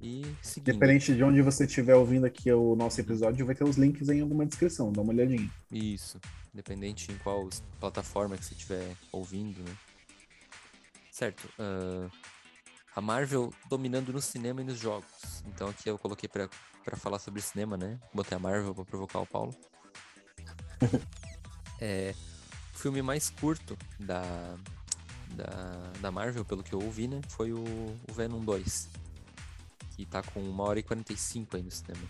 E seguindo. Diferente de onde você estiver ouvindo aqui o nosso episódio, vai ter os links em alguma descrição, dá uma olhadinha. Isso. Independente em qual plataforma que você estiver ouvindo, né? Certo. ah, a Marvel dominando no cinema e nos jogos. Então aqui eu coloquei pra, pra falar sobre cinema, né? Botei a Marvel pra provocar o Paulo. é, o filme mais curto da, da, da Marvel, pelo que eu ouvi, né? Foi o, o Venom 2. Que tá com 1 hora e 45 aí no cinema.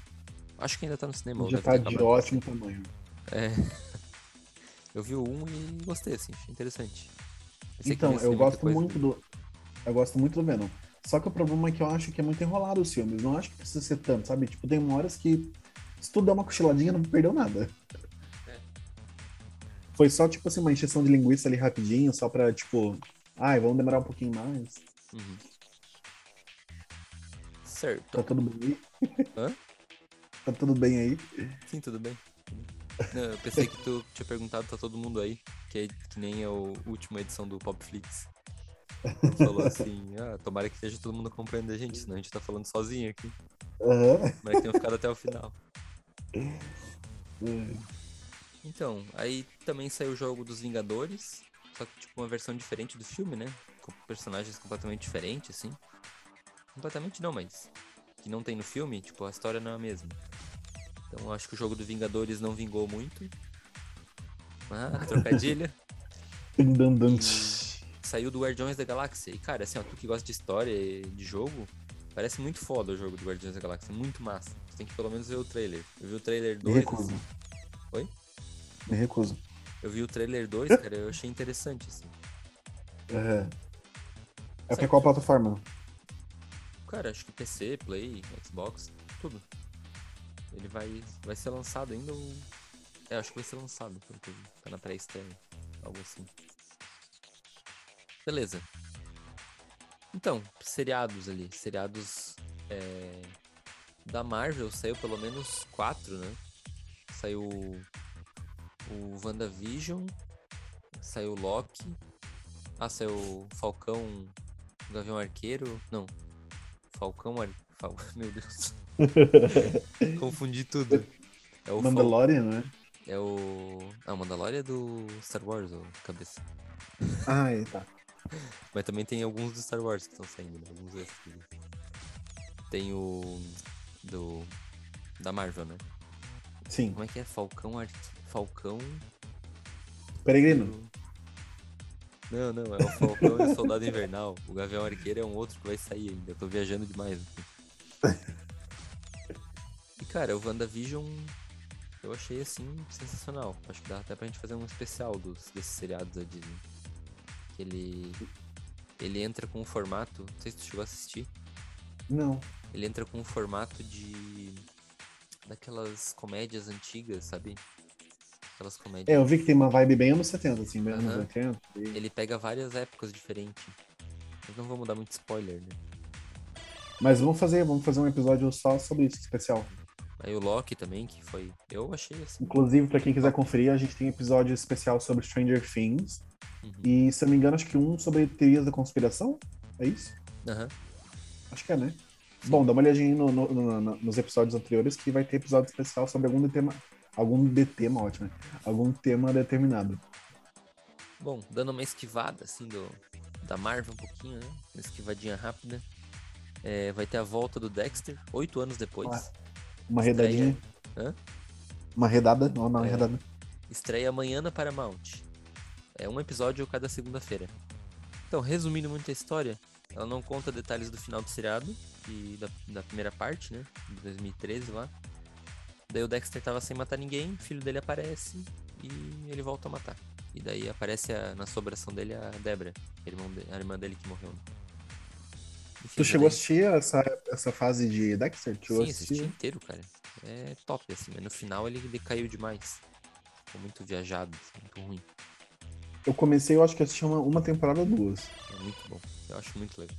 Acho que ainda tá no cinema. Já tá de acabado. ótimo tamanho. É. Eu vi o 1 e gostei, assim, achei interessante. Então, eu gosto muito do. Eu gosto muito do Venom. Só que o problema é que eu acho que é muito enrolado os filmes. Não acho que precisa ser tanto, sabe? Tipo, tem horas que se tu der uma cochiladinha, não perdeu nada. É. Foi só, tipo assim, uma encheção de linguiça ali rapidinho, só pra, tipo, ai, vamos demorar um pouquinho mais. Uhum. Certo. Tá tudo bem aí? Hã? Tá tudo bem aí? Sim, tudo bem. Não, eu pensei que tu tinha perguntado, tá todo mundo aí, que, é, que nem a última edição do Popflix. Falou assim, ah, tomara que esteja todo mundo acompanhando a gente, senão a gente tá falando sozinho aqui. Aham. Tomara que tenham ficado até o final. É. Então, aí também saiu o jogo dos Vingadores, só que tipo uma versão diferente do filme, né? Com personagens completamente diferentes, assim. Completamente não, mas que não tem no filme, tipo, a história não é a mesma. Então acho que o jogo do Vingadores não vingou muito. Ah, trocadilho. Tindandante. Saiu do Guardiões da Galáxia. E, cara, assim, ó, tu que gosta de história e de jogo, parece muito foda o jogo do Guardiões da Galáxia. Muito massa. Tu tem que pelo menos ver o trailer. Eu vi o trailer Me 2. recuso. assim. Oi? Me recuso. Eu vi o trailer 2, cara, eu achei interessante, assim. É, é pra qual plataforma? Cara, acho que PC, Play, Xbox, tudo. Ele vai, vai ser lançado ainda ou... É, acho que vai ser lançado, pelo que eu vi. Tá na pré-estreia, algo assim. Beleza. Então, seriados ali. Seriados é, da Marvel saiu pelo menos quatro, né? Saiu o WandaVision, saiu o Loki, ah, saiu o Falcão, o Gavião Arqueiro, não, Falcão Ar... Fal... Meu Deus, confundi tudo. É o Fal- Mandalorian, né? É o... Ah, o Mandalorian é do Star Wars, ô cabeça. Ah, é, tá. Mas também tem alguns do Star Wars que estão saindo, né? Alguns extras. Tem o... do... da Marvel, né? Sim. Como é que é? Falcão. Falcão... Peregrino. Não, não, é o Falcão e o Soldado Invernal. O Gavião Arqueiro é um outro que vai sair ainda. Eu tô viajando demais. aqui. E cara, o WandaVision eu achei assim sensacional. Acho que dá até pra gente fazer um especial dos, desses seriados da Disney. Que ele. Ele entra com um formato. Não sei se tu chegou a assistir. Não. Ele entra com um formato de. Daquelas comédias antigas, sabe? Aquelas comédias. É, eu vi que tem uma vibe bem anos 70, assim, bem anos Aham. 80. e- Ele pega várias épocas diferentes. Mas não vamos dar muito spoiler, né? Mas vamos fazer, vamos fazer um episódio só sobre isso, especial. Aí o Loki também, que foi. Eu achei assim. Inclusive, pra quem quiser conferir, a gente tem episódio especial sobre Stranger Things. Uhum. E, se eu não me engano, acho que um sobre teorias da conspiração. É isso? Aham. Acho que é, né? Bom, dá uma olhadinha no- no- no- no- nos episódios anteriores que vai ter episódio especial sobre algum tema. Algum de tema, ótimo, né? Algum tema determinado. Bom, dando uma esquivada, assim, do, da Marvel um pouquinho, né? Uma esquivadinha rápida. É, vai ter a volta do Dexter, oito anos depois. Ah. Uma Estreia. redadinha. Hã? Uma redada? Não, não, É. redada. Estreia amanhã na Paramount. É um episódio cada segunda-feira. Então, resumindo muito a história, ela não conta detalhes do final do seriado, e da, da primeira parte, né? De 2013 lá. Daí o Dexter tava sem matar ninguém, o filho dele aparece e ele volta a matar. E daí aparece a- na sobração dele a Debra, a irmã, de- a irmã dele que morreu. né? Enfim, Tu chegou a daí- assistir essa, essa fase de Dexter? Tu Sim, assisti inteiro, cara. É top, assim, mas no final ele decaiu demais. Ficou muito viajado, assim, muito ruim. Eu comecei, eu acho que assisti uma, uma temporada ou duas. É muito bom. Eu acho muito legal.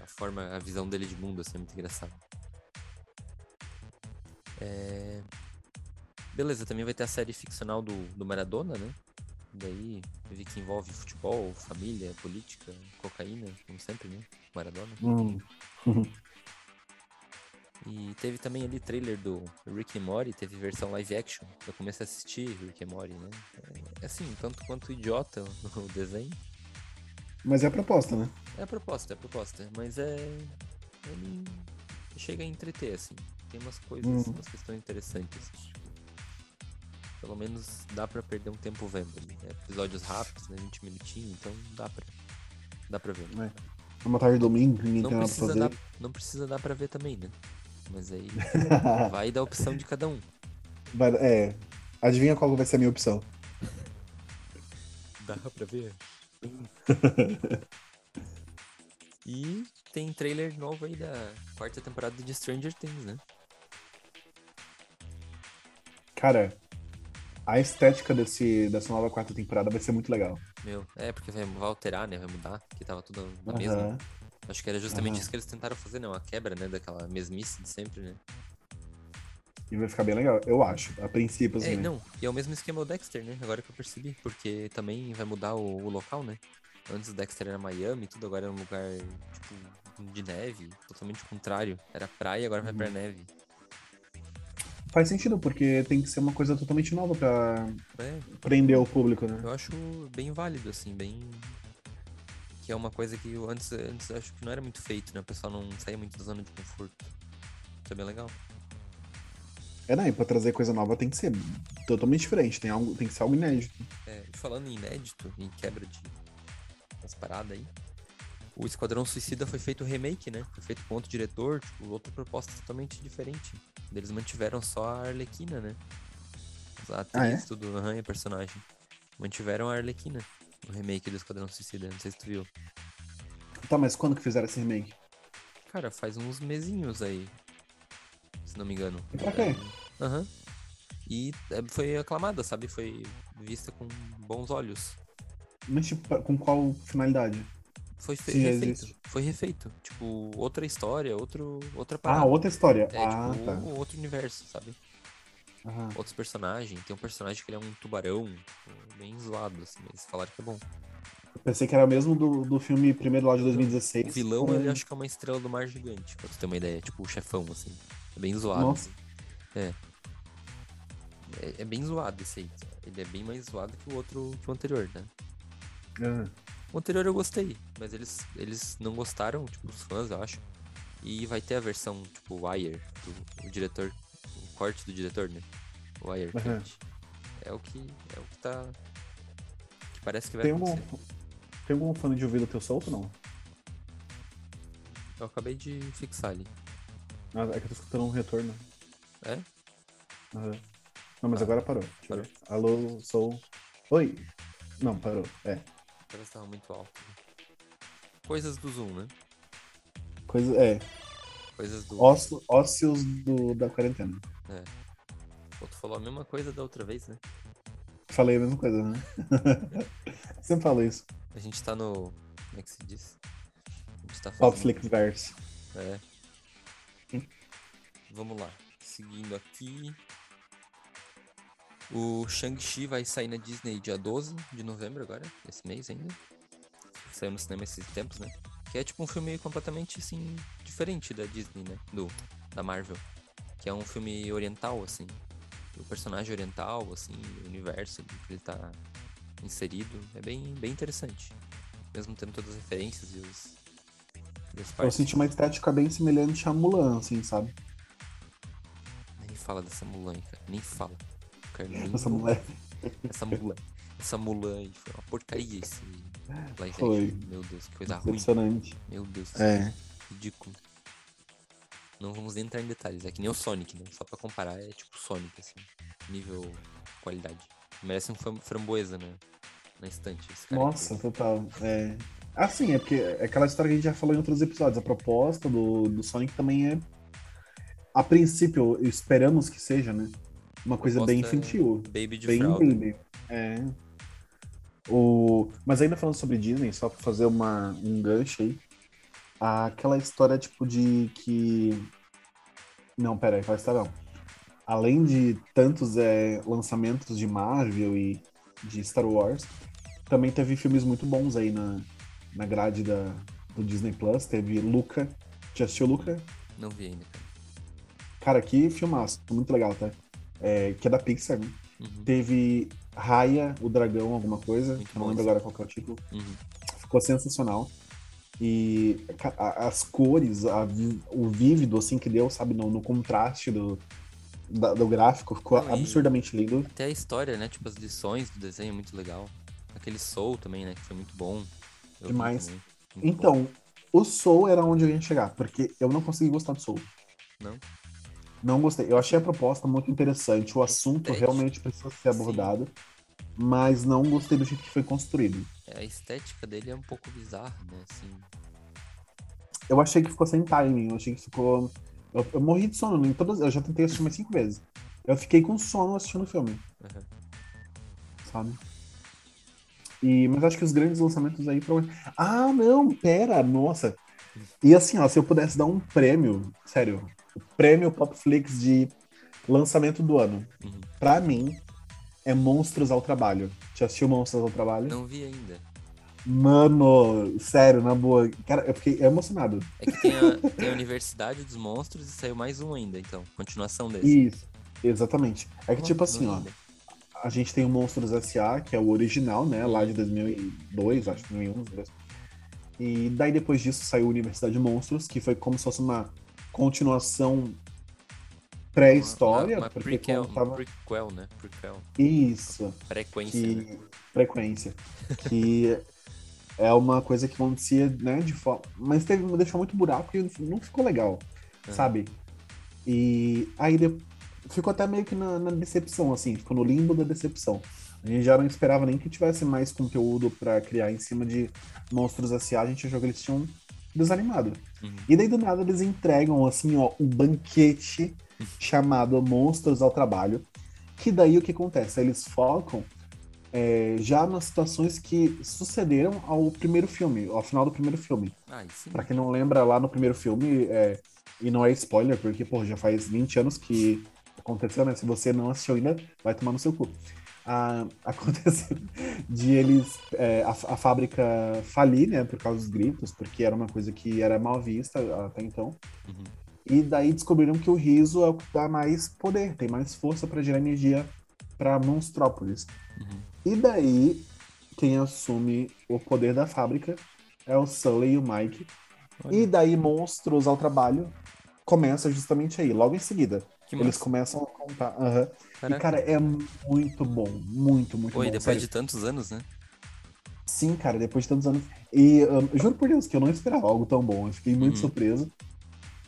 A forma, a visão dele de mundo, assim, é muito engraçado. É... Beleza, também vai ter a série ficcional do, do Maradona, né? Daí, eu vi que envolve futebol, família, política, cocaína, como sempre, né? Maradona. Hum. E teve também ali trailer do Rick and Morty, teve versão live action. Eu comecei a assistir Rick and Morty, né? É assim, tanto quanto idiota o desenho. Mas é a proposta, né? É a proposta, é a proposta. Mas é. Ele chega a entreter, assim. Tem umas coisas, Hum. umas questões interessantes. tipo, Pelo menos dá pra perder um tempo vendo ali. É episódios rápidos, né? 20 minutinhos, então dá pra. Dá pra ver. É. Uma tarde de domingo, ninguém Não tem nada pra fazer. dar, não precisa dar pra ver também, né? Mas aí vai da opção de cada um. Vai- é. Adivinha qual vai ser a minha opção? Dá pra ver. e tem trailer novo aí da quarta temporada de Stranger Things, né? Cara, a estética desse, dessa nova quarta temporada vai ser muito legal. Meu, é porque vai, vai alterar, né? Vai mudar, que tava tudo na mesma. Acho que era justamente Aham. isso que eles tentaram fazer, né? Uma quebra, né? Daquela mesmice de sempre, né? E vai ficar bem legal, eu acho. A princípio, assim. é, né? não, e é o mesmo esquema do Dexter, né? Agora que eu percebi, porque também vai mudar o, o local, né? Antes o Dexter era Miami tudo, agora é um lugar, tipo, de neve, totalmente contrário. Era praia, agora vai Uhum. pra neve. Faz sentido, porque tem que ser uma coisa totalmente nova pra É, prender o público, né? Eu acho bem válido, assim, bem. Que é uma coisa que eu antes, antes eu acho que não era muito feito, né? O pessoal não saía muito da zona de conforto. Isso é bem legal. É, não, e pra trazer coisa nova tem que ser totalmente diferente, tem, algo, tem que ser algo inédito. É, falando em inédito, em quebra de umas paradas aí, o Esquadrão Suicida foi feito remake, né? Foi feito com outro diretor, tipo, outra proposta totalmente diferente. Eles mantiveram só a Arlequina, né? A atriz, Ah, é? tudo, e a personagem. Mantiveram a Arlequina no remake do Esquadrão Suicida, não sei se tu viu. Tá, mas quando que fizeram esse remake? Cara, faz uns mesinhos aí, se não me engano. E pra quê? É, Aham. E é, foi aclamada, sabe? Foi vista com bons olhos. Mas, tipo, com qual finalidade? Foi fe- refeito. existe. Foi refeito. Tipo, outra história, outro, outra Ah, parada. outra história. É, ah, tipo, tá. outro universo, sabe? Aham. Outros personagens. Tem um personagem que ele é um tubarão, bem zoado, assim. Eles falaram que é bom. Eu pensei que era mesmo do, do filme primeiro lá de 2016. O vilão, ele acho que é uma estrela do mar gigante, pra tu ter uma ideia. Tipo, o chefão, assim. É bem zoado. Nossa. É. É, é bem zoado esse aí. Ele é bem mais zoado que o outro, que o anterior, né? Ah, O anterior eu gostei, mas eles, eles não gostaram, tipo, os fãs, eu acho. E vai ter a versão, tipo, Wire, do o diretor, corte do diretor, né? O Wire. Cut. É o que. É o que tá. Que parece que vai tem, algum, acontecer. tem algum fone de ouvido teu solto não? Eu acabei de fixar ali. Ah, é que eu tô escutando um retorno. É? Aham. Não, mas agora parou. Deixa Parou. Alô, sou. Oi! Não, parou. É. Parece que tava muito alto. Coisas do Zoom, né? Coisa. É. Coisas do. Ócio, ócios do, da quarentena. É. Pô, tu falou a mesma coisa da outra vez, né? Falei a mesma coisa, né? Sempre falo isso. A gente tá no. Como é que se diz? A gente tá fazendo- Flickverse. É. Vamos lá. Seguindo aqui. O Shang-Chi vai sair na Disney dia 12 de novembro agora, esse mês ainda. Saiu no cinema esses tempos, né? Que é tipo um filme completamente, assim, diferente da Disney, né? Do, da Marvel. Que é um filme oriental, assim. O personagem oriental, assim, o universo que ele tá inserido. É bem, bem interessante. Mesmo tendo todas as referências e os... E as Eu senti uma estética bem semelhante a Mulan, assim, sabe? Nem fala dessa Mulan, cara. Nem fala. Cara, nem Essa mulher. Essa Mulan. Essa Mulan aí foi uma porcaria esse live Foi. Meu Deus, que coisa ruim. Meu Deus. É. Ridículo. Não vamos nem entrar em detalhes. É que nem o Sonic, né? Só pra comparar, é tipo Sonic, assim. Nível qualidade. Merece um fram- framboesa né? na estante. Esse cara Nossa, aqui. total. É. Assim, é porque é aquela história que a gente já falou em outros episódios. A proposta do, do Sonic também é. A princípio, esperamos que seja, né? Uma coisa bem é infantil. Baby de Bem fralda. baby. É. O... Mas ainda falando sobre Disney, só pra fazer uma, um gancho aí. Aquela história, tipo, de que. Não, pera aí, aquela história não. Além de tantos é, lançamentos de Marvel e de Star Wars, também teve filmes muito bons aí na, na grade da, do Disney Plus. Teve Luca. Já assistiu Luca? Não vi ainda, cara. Que filmaço. Muito legal, tá? É, que é da Pixar, né? Uhum, Teve Raya, o Dragão, alguma coisa. Muito não lembro agora qual que é o título. uhum. Ficou sensacional. E as cores, a o vívido, assim, que deu, sabe, no, no contraste do, da- do gráfico, ficou Não, absurdamente lindo. Até a história, né? Tipo, as lições do desenho é muito legal. Aquele Soul também, né? Que foi muito bom. Eu Demais. também. Muito bom. Então, o Soul era onde eu ia chegar, porque eu não consegui gostar do Soul. Não? Não gostei. Eu achei a proposta muito interessante, o assunto realmente precisa ser abordado, mas não gostei do jeito que foi construído. A estética dele é um pouco bizarra, né? Assim, Eu achei que ficou sem timing, eu achei que ficou. Eu, eu morri de sono em todas. Eu já tentei assistir umas cinco vezes. Eu fiquei com sono assistindo o filme, aham. sabe? E, mas acho que os grandes lançamentos aí foram. Ah, não, pera, nossa. E assim, ó, se eu pudesse dar um prêmio, sério, o prêmio Popflix de lançamento do ano, Uhum. pra mim, é Monstros ao Trabalho. Já assistiu Monstros ao Trabalho? Não vi ainda. Mano, sério, na boa. Cara, eu fiquei emocionado. É que tem a, tem a Universidade dos Monstros e saiu mais um ainda, então. Continuação desse. Isso, exatamente. É que, Não- tipo assim, ó, a gente tem o Monstros S.A., que é o original, né, lá de 2002, acho, 2001, 2002. E daí depois disso saiu Universidade de Monstros, que foi como se fosse uma continuação pré-história, Uma, uma porque prequel, tava... uma prequel, né? Prequel. Isso. Frequência, que né? frequência que é uma coisa que acontecia né de forma mas teve deixou muito buraco e não ficou legal Uhum. sabe e aí ficou até meio que na, na decepção assim ficou no limbo da decepção a gente já não esperava nem que tivesse mais conteúdo pra criar em cima de monstros S.A. a gente achou que eles tinham desanimado Uhum. e daí do nada eles entregam assim ó um banquete chamado Monstros ao Trabalho que daí o que acontece eles focam é, já nas situações que sucederam ao primeiro filme, ao final do primeiro filme. Ah. Pra quem não lembra, lá no primeiro filme, é, e não é spoiler, porque, pô, já faz 20 anos que aconteceu, né? Se você não assistiu ainda, vai tomar no seu cu. Ah, aconteceu de eles, é, a, a fábrica falir, né, por causa dos gritos, porque era uma coisa que era mal vista até então. Uhum. E daí descobriram que o riso é o que dá mais poder, tem mais força pra gerar energia pra Monstrópolis. Uhum. E daí, quem assume o poder da fábrica é o Sully e o Mike. Olha, E daí, Monstros ao Trabalho começa justamente aí, logo em seguida. Eles começam a contar. aham. E, cara, é muito bom. Muito, muito Oi, bom. depois sério. de tantos anos, né? Sim, cara, depois de tantos anos. E eu juro por Deus que eu não esperava algo tão bom. Eu fiquei muito Uhum. surpreso.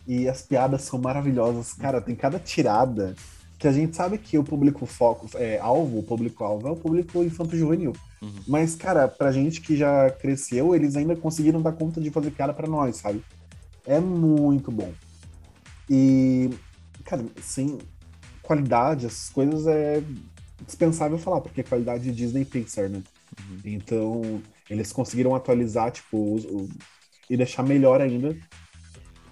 E as piadas são maravilhosas. Cara, tem cada tirada que a gente sabe que o público foco, é, alvo, o público-alvo é o público infanto-juvenil. Uhum. Mas, cara, pra gente que já cresceu, eles ainda conseguiram dar conta de fazer piada pra nós, sabe? É muito bom. E, cara, sem qualidade, essas coisas é dispensável falar, porque é qualidade Disney Pixar, né? Uhum. Então, eles conseguiram atualizar, tipo, os- o- e deixar melhor ainda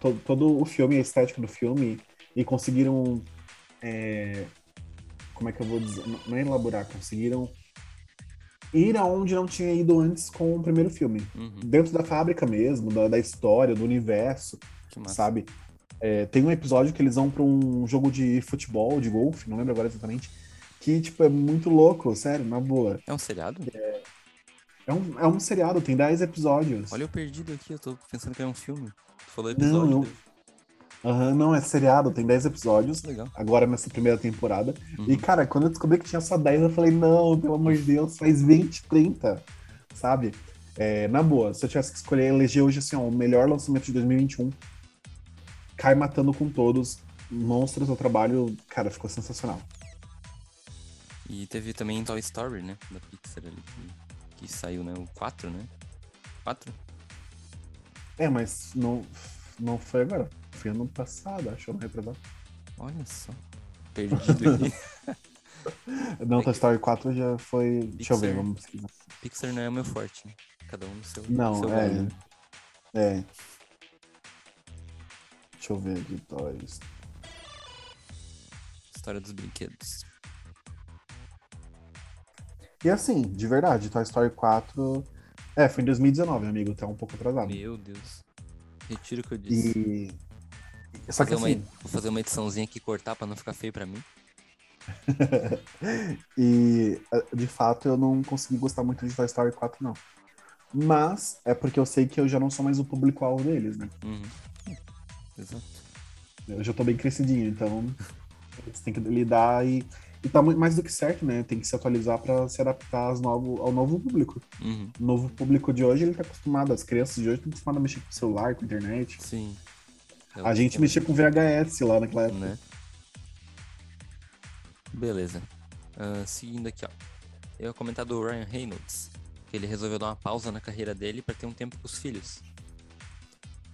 todo, todo o filme, a estética do filme, e conseguiram. é, como é que eu vou dizer? Não- Não é elaborar, conseguiram ir aonde não tinha ido antes com o primeiro filme. Uhum. Dentro da fábrica mesmo, da, da história, do universo, sabe? É, tem um episódio que eles vão pra um jogo de futebol, de golfe, não lembro agora exatamente, que, tipo, é muito louco, sério, na boa. É um seriado? É um, é um seriado, tem 10 episódios. Olha eu perdido aqui, eu tô pensando que é um filme. Tu falou Não, episódio. não. Deus. Aham, não, é seriado, tem 10 episódios, Legal. agora nessa primeira temporada. Uhum. E, cara, quando eu descobri que tinha só 10, eu falei, não, pelo amor de Deus, faz 20, 30, sabe? É, na boa, se eu tivesse que escolher, eleger hoje, assim, ó, o melhor lançamento de 2021, cai matando com todos, Monstros ao trabalho, cara, ficou sensacional. E teve também Toy Story, né? Da Pixar ali. Que, saiu, né? O 4, né? 4? É, mas não, não foi agora, foi ano passado, acho, ano retrasado. Olha só. Perdido aqui. Não, É Toy Story 4 já foi, deixa eu ver, Pixar. vamos pesquisar. Pixar não é o meu forte, né? Cada um no seu, Não, seu é. valor. É. Deixa eu ver aqui, Toys. História dos brinquedos. E assim, de verdade, Toy Story 4. É, foi em 2019, amigo, tá um pouco atrasado. Meu Deus. Retiro o que eu disse. E. Só que fazer uma, assim, Vou fazer uma ediçãozinha aqui e cortar pra não ficar feio pra mim. e eh, de fato eu não consegui gostar muito de Toy Story 4, não. Mas é porque eu sei que eu já não sou mais o público-alvo deles, né? Uhum. Exato. Eu já tô bem crescidinho, então você tem que lidar e, e tá muito mais do que certo, né? Tem que se atualizar pra se adaptar aos novo, ao novo público. Uhum. O novo público de hoje, ele tá acostumado, as crianças de hoje estão acostumadas a mexer com celular, com internet. Sim. A gente mexia com VHS lá naquela época. Né? Beleza. Ah, seguindo aqui, ó. Eu ia comentar do Ryan Reynolds. Que ele resolveu dar uma pausa na carreira dele pra ter um tempo com os filhos.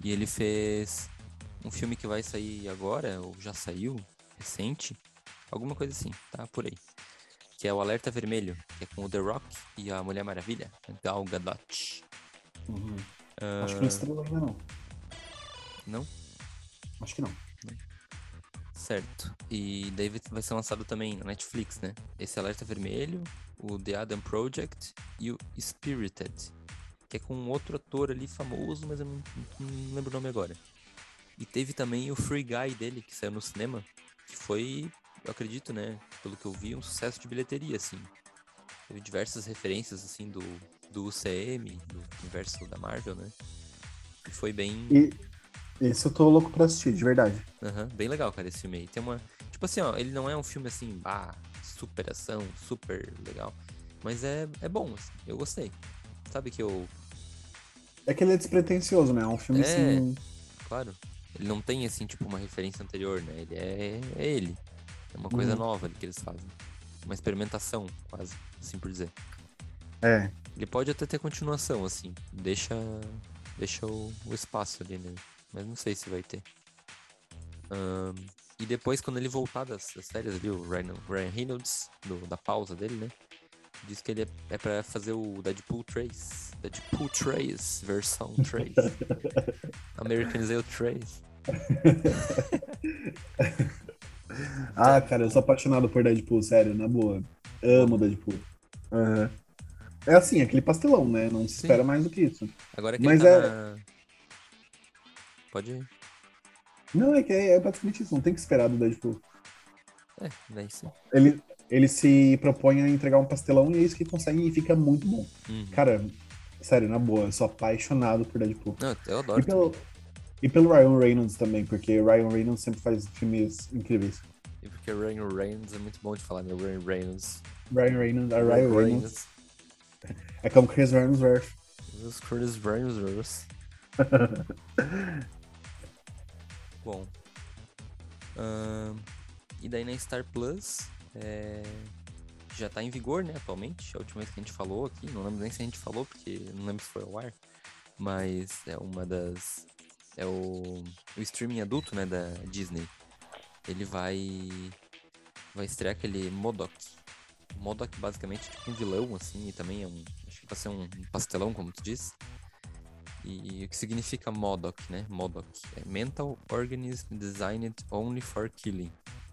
E ele fez um filme que vai sair agora, ou já saiu, recente. Alguma coisa assim, tá? Por aí. Que é o Alerta Vermelho, que é com o The Rock e a Mulher Maravilha, Gal Gadot. Uhum. Ah, Acho que não estrelou ainda não. não? Acho que não. Certo. E daí vai- ser lançado também na Netflix, né? Esse Alerta Vermelho, o The Adam Project e o Spirited. Que é com outro ator ali famoso, mas eu não, não lembro o nome agora. E teve também o Free Guy dele, que saiu no cinema, que foi, eu acredito, né? Pelo que eu vi, um sucesso de bilheteria, assim. Teve diversas referências, assim, do, do UCM, do universo da Marvel, né? E foi bem. E esse eu tô louco pra assistir, de verdade. Aham, bem legal, cara, esse filme aí. Tem uma. Tipo, Tipo assim, ó, ele não é um filme assim, ah, super ação, super legal. Mas é, é bom, assim, eu gostei. Sabe que eu. É que ele é despretensioso, né? É um filme É. assim. Claro. Ele não tem, assim, tipo, uma referência anterior, né? Ele é, é ele. É uma coisa Uhum. nova ali que eles fazem. Uma experimentação, quase, assim por dizer. É. Ele pode até ter continuação, assim. Deixa, deixa o, o espaço ali, né? Mas não sei se vai ter. Ahn, e depois, quando ele voltar das, das férias ali, o Ryan, Ryan Reynolds, do- da pausa dele, né? Diz que ele é, é pra fazer o Deadpool 3. Deadpool 3, versão 3. Americanizei o 3. Ah, cara, eu sou apaixonado por Deadpool, sério, na boa. Amo Deadpool. Aham. É assim, aquele pastelão, né? Não se Sim. espera mais do que isso. Agora que Mas tá é- na... Pode ir. Não, é que é, é basicamente isso, não tem que esperar do Deadpool. É, daí sim. Ele, ele se propõe a entregar um pastelão e é isso que consegue e fica muito bom. Uhum. Cara, sério, na boa, eu sou apaixonado por Deadpool. Não, eu E adoro. pelo, e pelo Ryan Reynolds também, porque Ryan Reynolds sempre faz filmes incríveis. E porque o Ryan Reynolds é muito bom de falar, né? Ryan Reynolds. Ryan Reynolds, a Ryan Reynolds é como Chris Hemsworth. Os Chris Reynolds. Bom. E daí na Star Plus, é, já tá em vigor, né, atualmente. A última vez que a gente falou aqui, não lembro nem se a gente falou, porque não lembro se foi ao ar. Mas é uma das. É o, o streaming adulto, né, da Disney. Ele vai. Vai estrear aquele Modok. Modok basicamente é tipo um vilão, assim, e também é um. Acho que vai ser um pastelão, como tu disse. E o que significa MODOK, né? MODOK. É Mental Organism Designed Only for Killing.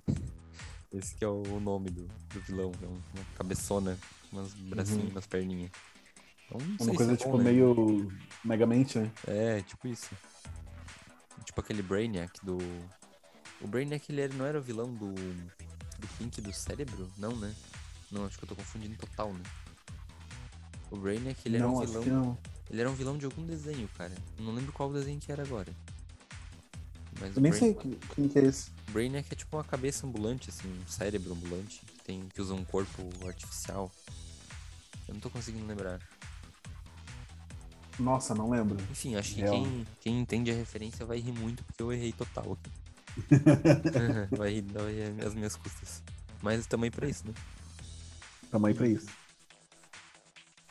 Esse que é o nome do, do vilão. É um- uma cabeçona, umas bracinhos, umas perninhas. Então, Uma coisa é tipo bom, né? meio Megamente, né? É, tipo isso. Tipo aquele Brainiac do... O Brainiac, ele era- não era o vilão do... Do Pink do cérebro? Não, né? Não, acho que eu tô confundindo total, né? O Brainiac, ele era não, um acho vilão... Ele era um vilão de algum desenho, cara. Não lembro qual desenho que era agora. Mas Eu nem Brain... sei quem que é esse. Brainiac é tipo uma cabeça ambulante, assim, um cérebro ambulante, que, tem, que usa um corpo artificial. Eu não tô conseguindo lembrar. Nossa, não lembro. Enfim, acho que Real. quem, quem entende a referência vai rir muito, porque eu errei total vai rir, vai rir as minhas custas. Mas também pra isso, né? Tamo aí pra isso.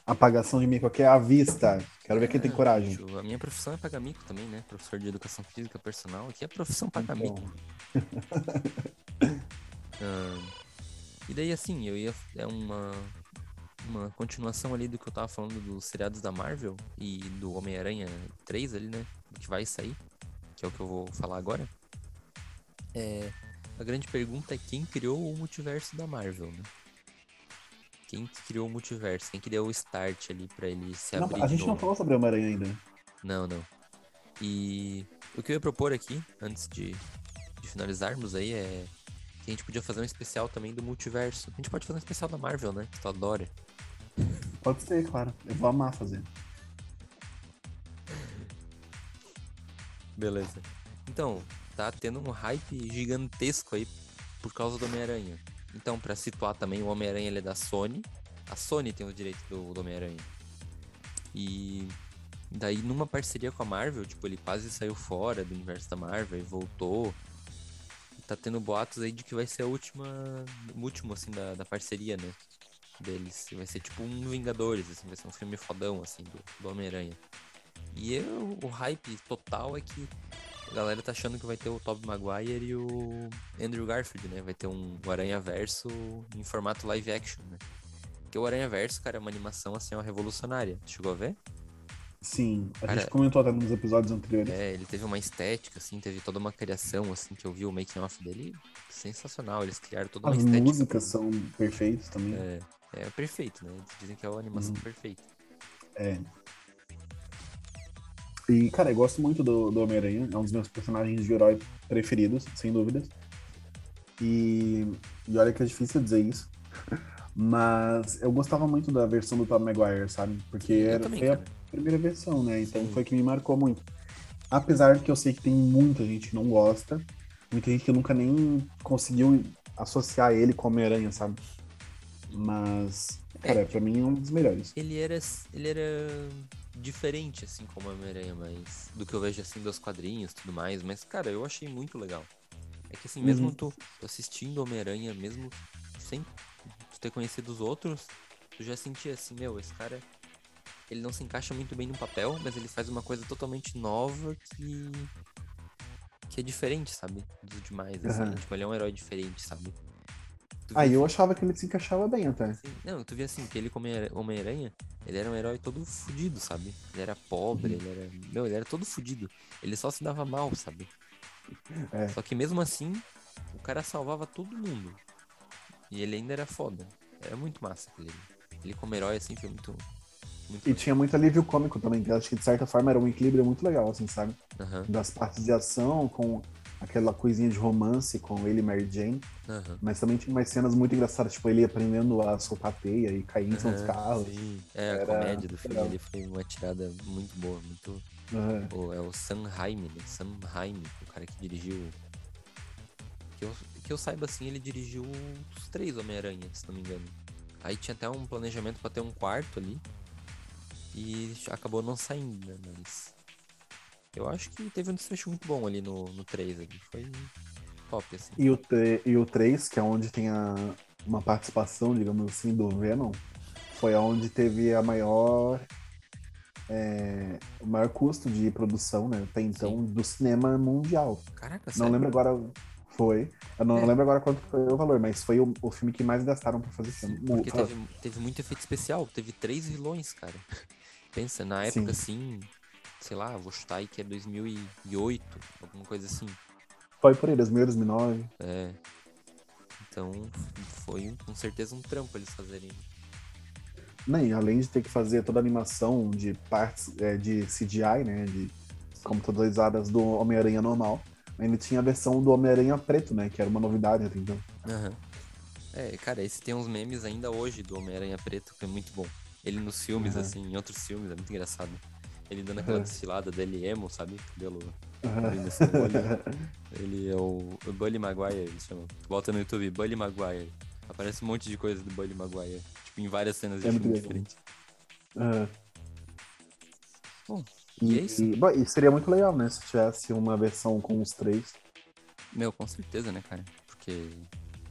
Apagação de mico aqui é à vista. Quero ver quem tem É, coragem. bicho, A minha profissão é pagar mico também, né? Professor de educação física personal. Aqui é profissão pagar Então, mico. Ah, e daí, assim, eu ia. É uma. Uma continuação ali do que eu tava falando dos seriados da Marvel e do Homem-Aranha 3 ali, né? Que vai sair. Que é o que eu vou falar agora. É. A grande pergunta é quem criou o multiverso da Marvel, né? Quem que criou o multiverso? Quem que deu o start ali pra ele se não, abrir a gente não novo? falou sobre Homem-Aranha ainda. né? Não, não. E o que eu ia propor aqui, antes de, de finalizarmos aí, é que a gente podia fazer um especial também do multiverso. A gente pode fazer um especial da Marvel, né? Que tu adora. Pode ser, claro. Eu vou amar fazer. Beleza. Então, tá tendo um hype gigantesco aí por causa do Homem-Aranha. Então, pra situar também, o Homem-Aranha ele é da Sony. A Sony tem o direito do, do Homem-Aranha. E daí, numa parceria com a Marvel, tipo, ele quase saiu fora do universo da Marvel e voltou. Tá tendo boatos aí de que vai ser a última. O último, assim, da, da parceria, né? Deles. Vai ser tipo um Vingadores, assim, vai ser um filme fodão, assim, do, do Homem-Aranha. E eu, o hype total é que a galera tá achando que vai ter o Tobey Maguire e o Andrew Garfield, né? Vai ter um Aranha Verso em formato live action, né? Porque o Aranha Verso, cara, é uma animação assim, ó, revolucionária. Chegou a ver? Sim, a Cara- gente comentou até nos episódios anteriores. É, ele teve uma estética, assim, teve toda uma criação, assim, que eu vi o making off dele. Sensacional, eles criaram toda uma As estética. músicas são perfeitas também. É, é perfeito, né? Eles dizem que é uma animação Uhum. perfeita. É. E, cara, eu gosto muito do, do Homem-Aranha. É um dos meus personagens de herói preferidos, sem dúvidas. E, e olha que é difícil dizer isso. Mas eu gostava muito da versão do Tom Maguire, sabe? Porque era, também, foi a cara. primeira versão, né? Então Sim. foi que me marcou muito. Apesar de que eu sei que tem muita gente que não gosta. muita gente que nunca nem conseguiu associar ele com Homem-Aranha, sabe? Mas, cara, é, pra mim é um dos melhores. Ele era, ele era diferente, assim, como Homem-Aranha, mas do que eu vejo, assim, dos quadrinhos e tudo mais. Mas, cara, eu achei muito legal. É que, assim, mesmo uhum. tu assistindo Homem-Aranha, mesmo sem ter conhecido os outros, tu já sentia assim, meu, esse cara, ele não se encaixa muito bem no papel, mas ele faz uma coisa totalmente nova que que é diferente, sabe? Dos demais, assim. Uhum. Tipo, ele é um herói diferente, sabe? Ah, eu achava que ele se encaixava bem até. Sim. Não, tu via assim, que ele como Homem-Aranha, ele era um herói todo fudido, sabe? Ele era pobre, uhum. ele era. Meu, ele era todo fudido. Ele só se dava mal, sabe? É. Só que mesmo assim, o cara salvava todo mundo. E ele ainda era foda. Era muito massa aquele. Ele como herói, assim, foi muito. muito e legal. tinha muito alívio cômico também, que eu acho que de certa forma era um equilíbrio muito legal, assim, sabe? Uhum. Das partes de ação com aquela coisinha de romance com ele e Mary Jane. Uhum. Mas também tinha umas cenas muito engraçadas, tipo, ele aprendendo a soltar teia e cair em uhum, seus carros. Sim. É, Era... a comédia do filme ele foi uma tirada muito boa, muito. Uhum. é o Sam Raimi, né? Sam Raimi, o cara que dirigiu. Que eu, que eu saiba assim, ele dirigiu os três Homem-Aranha, se não me engano. Aí tinha até um planejamento para ter um quarto ali. E acabou não saindo, né? Mas. Eu acho que teve um desfecho muito bom ali no, no 3 ali. Foi top, assim. E o, e o 3, que é onde tem a, uma participação, digamos assim, do Venom, foi onde teve a maior. É, o maior custo de produção, né? Até então, Sim. do cinema mundial. Caraca, Não sério? lembro agora foi. Eu não é. lembro agora quanto foi o valor, mas foi o, o filme que mais gastaram pra fazer filme. Porque teve, teve muito efeito especial, teve três vilões, cara. Pensa, na época Sim. assim, sei lá, vou chutar aí que é 2008, alguma coisa assim. Foi por aí, 2008, 2009. É. Então, foi com certeza um trampo eles fazerem. Nem, além de ter que fazer toda a animação de partes é, de CGI, né, de computadorizadas do Homem-Aranha normal, Ainda tinha a versão do Homem-Aranha preto, né? Que era uma novidade até então. Uhum. É, cara, esse tem uns memes ainda hoje do Homem-Aranha preto, que é muito bom. Ele nos filmes, uhum. assim, em outros filmes, é muito engraçado. Ele dando aquela uhum. desfilada dele emo, sabe? Cabelo assim Ele é o, o Bully Maguire, eles chamam. Bota no YouTube, Bully Maguire. Aparece um monte de coisa do Bully Maguire. Tipo, em várias cenas é de filme diferentes. Bom, e, e é isso. E, bom, e seria muito legal, né? Se tivesse uma versão com os três. Meu, com certeza, né, cara? Porque.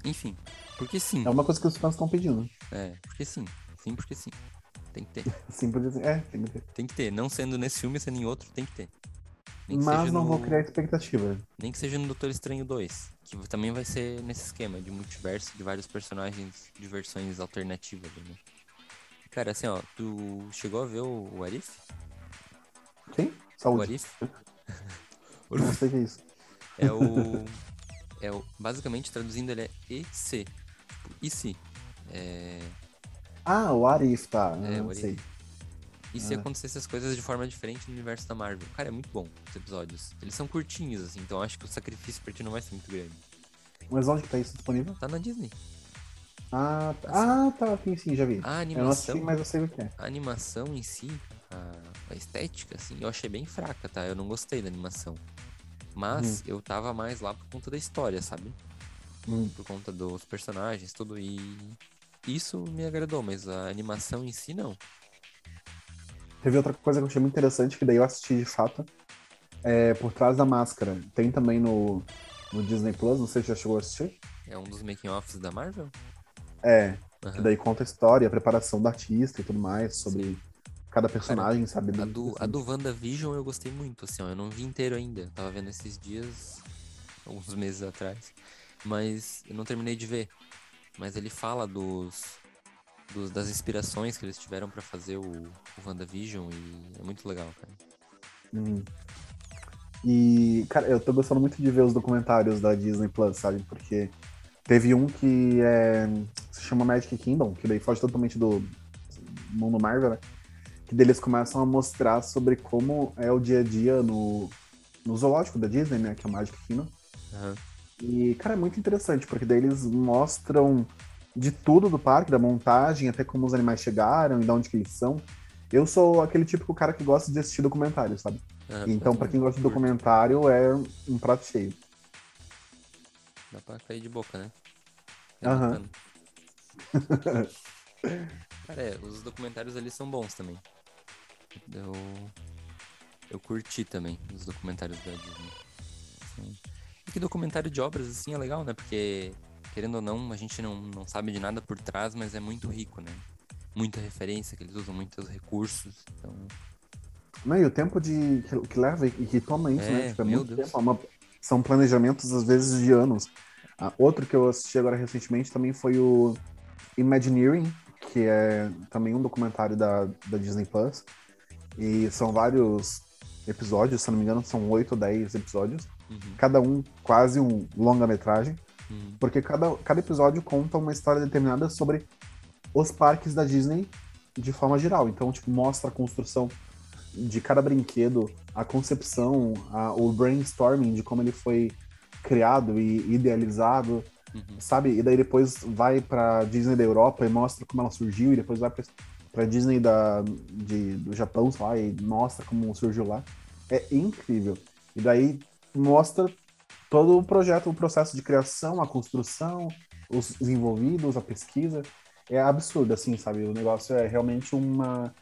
Enfim. Porque sim. É uma coisa que os fãs estão pedindo. É, porque sim. Sim, porque sim. Tem que ter. sim, porque sim. É, tem que ter. Tem que ter. Não sendo nesse filme, sendo em outro, tem que ter. Mas não no... vou criar expectativa. Nem que seja no Doutor Estranho 2. Que também vai ser nesse esquema de multiverso de vários personagens de versões alternativas, né? Cara, assim, ó, tu chegou a ver o Arif? Quem? Saúde. O Não sei o que é isso. É o. É o. Basicamente, traduzindo, ele é EC. Tipo, e se? É... Ah, o Arif, tá. É, o Arif. E se ah. acontecesse as coisas de forma diferente no universo da Marvel? Cara, é muito bom os episódios. Eles são curtinhos, assim, então acho que o sacrifício pra ti não vai ser muito grande. Mas onde que tá isso disponível? Tá na Disney. Ah, tá. Ah, tá. Sim, sim, já vi. A animação. Eu não assisti, mas eu sei o que é. A animação em si, a, a, estética, assim, eu achei bem fraca, tá? Eu não gostei da animação. Mas hum. eu tava mais lá por conta da história, sabe? Hum. Por conta dos personagens, tudo. E isso me agradou, mas a animação em si, não. Teve outra coisa que eu achei muito interessante, que daí eu assisti de fato. É Por Trás da Máscara. Tem também no, no Disney Plus, não sei se já chegou a assistir. É um dos making-offs da Marvel? É. Uhum. Que daí conta a história, a preparação do artista e tudo mais, sobre Sim cada personagem, Cara, sabe? A do, a do WandaVision eu gostei muito, assim, ó. Eu não vi inteiro ainda. Eu tava vendo esses dias, alguns meses atrás. Mas eu não terminei de ver. Mas ele fala dos, dos das inspirações que eles tiveram para fazer o, o WandaVision e é muito legal, cara. Hum. E, cara, eu tô gostando muito de ver os documentários da Disney Plus, sabe? Porque teve um que é, se chama Magic Kingdom, que daí foge totalmente do mundo Marvel, né? que deles começam a mostrar sobre como é o dia a dia no, no zoológico da Disney, né? Que é o Magic Kingdom. Uhum. E, cara, é muito interessante, porque daí eles mostram de tudo do parque, da montagem, até como os animais chegaram e de onde que eles são. Eu sou aquele típico cara que gosta de assistir documentário, sabe? Uhum. Então, para quem gosta de documentário, é um prato cheio. Dá pra cair de boca, né? Aham. Relatando. Cara, é, os documentários ali são bons também. Eu. Eu curti também os documentários da Disney. Assim, que documentário de obras, assim, é legal, né? Porque, querendo ou não, a gente não, não sabe de nada por trás, mas é muito rico, né? Muita referência, que eles usam muitos recursos. Então, Não, e o tempo de, que, que leva e que toma isso, É, né? Tipo, é muito Deus. tempo. é uma- são planejamentos, às vezes, de anos. Ah, outro que eu assisti agora recentemente também foi o Imagineering, que é também um documentário da, da Disney Plus. E são vários episódios, se não me engano, são oito ou dez episódios. Uhum, Cada um quase um longa-metragem. uhum, Porque cada, cada episódio conta uma história determinada sobre os parques da Disney de forma geral. Então, tipo, mostra a construção de cada brinquedo, a concepção, a- o brainstorming de como ele foi criado e idealizado, uhum. sabe? E daí depois vai pra Disney da Europa e mostra como ela surgiu, e depois vai pra, pra Disney da, de, do Japão, sei lá, e mostra como surgiu lá. É incrível. E daí mostra todo o projeto, o processo de criação, a construção, os envolvidos, a pesquisa. É absurdo, assim, sabe? O negócio é realmente uma,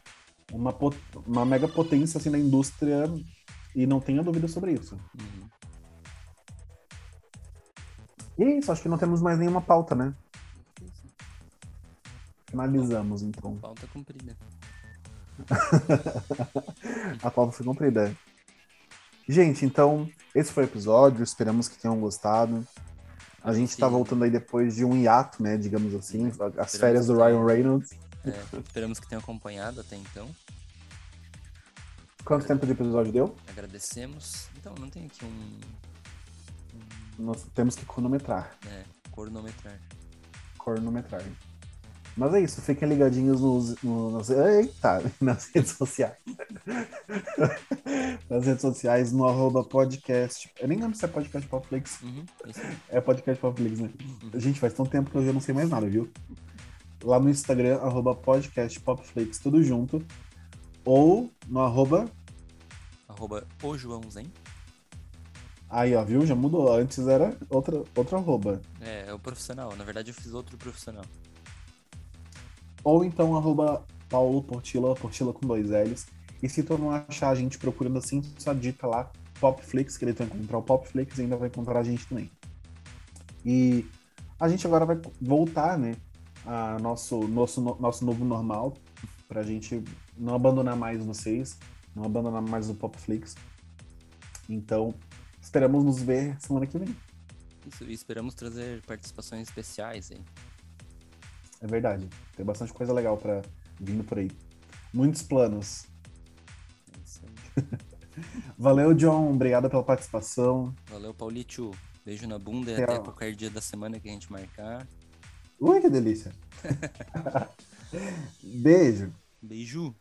uma, uma mega potência assim, na indústria e não tenha dúvida sobre isso. E é isso, acho que não temos mais nenhuma pauta, né? Finalizamos, então. Pauta cumprida. A pauta foi cumprida. Gente, então, esse foi o episódio. Esperamos que tenham gostado. A gente tá Sim. voltando aí depois de um hiato, né? Digamos assim, as férias do Ryan. Reynolds. É, esperamos que tenham acompanhado até então. Quanto tempo de episódio deu? Agradecemos. Então, não tem aqui um. Nós temos que cronometrar. É, cronometrar. Cronometrar. Mas é isso, fiquem ligadinhos nos, no- nas, eita, nas redes sociais. nas redes sociais, no arroba podcast. Eu nem lembro se é podcast Popflix. Uhum. É podcast Popflix, né? Gente, faz tanto tempo que eu já não sei mais nada, viu? Lá no Instagram, arroba podcast Popflix, tudo junto. Ou no arroba. Arroba o João Zen. Aí, ó, viu? Já mudou. Antes era outra, outra arroba. É, é o profissional. Na verdade, eu fiz outro profissional. Ou então arroba Paulo Portila, Portila com dois L's. E se tu não achar a gente procurando assim, só digita lá Popflix, que ele vai encontrar o Popflix e ainda vai encontrar a gente também. E a gente agora vai voltar, né? A nosso, nosso, nosso novo normal, pra gente não abandonar mais vocês, não abandonar mais o Popflix. Então, esperamos nos ver semana que vem. Isso, e esperamos trazer participações especiais aí. É verdade. Tem bastante coisa legal pra vindo por aí. Muitos planos. Valeu, John. Obrigado pela participação. Valeu, Paulito. Beijo na bunda e até qualquer dia da semana que a gente marcar. Ui, que delícia. Beijo. Beijo.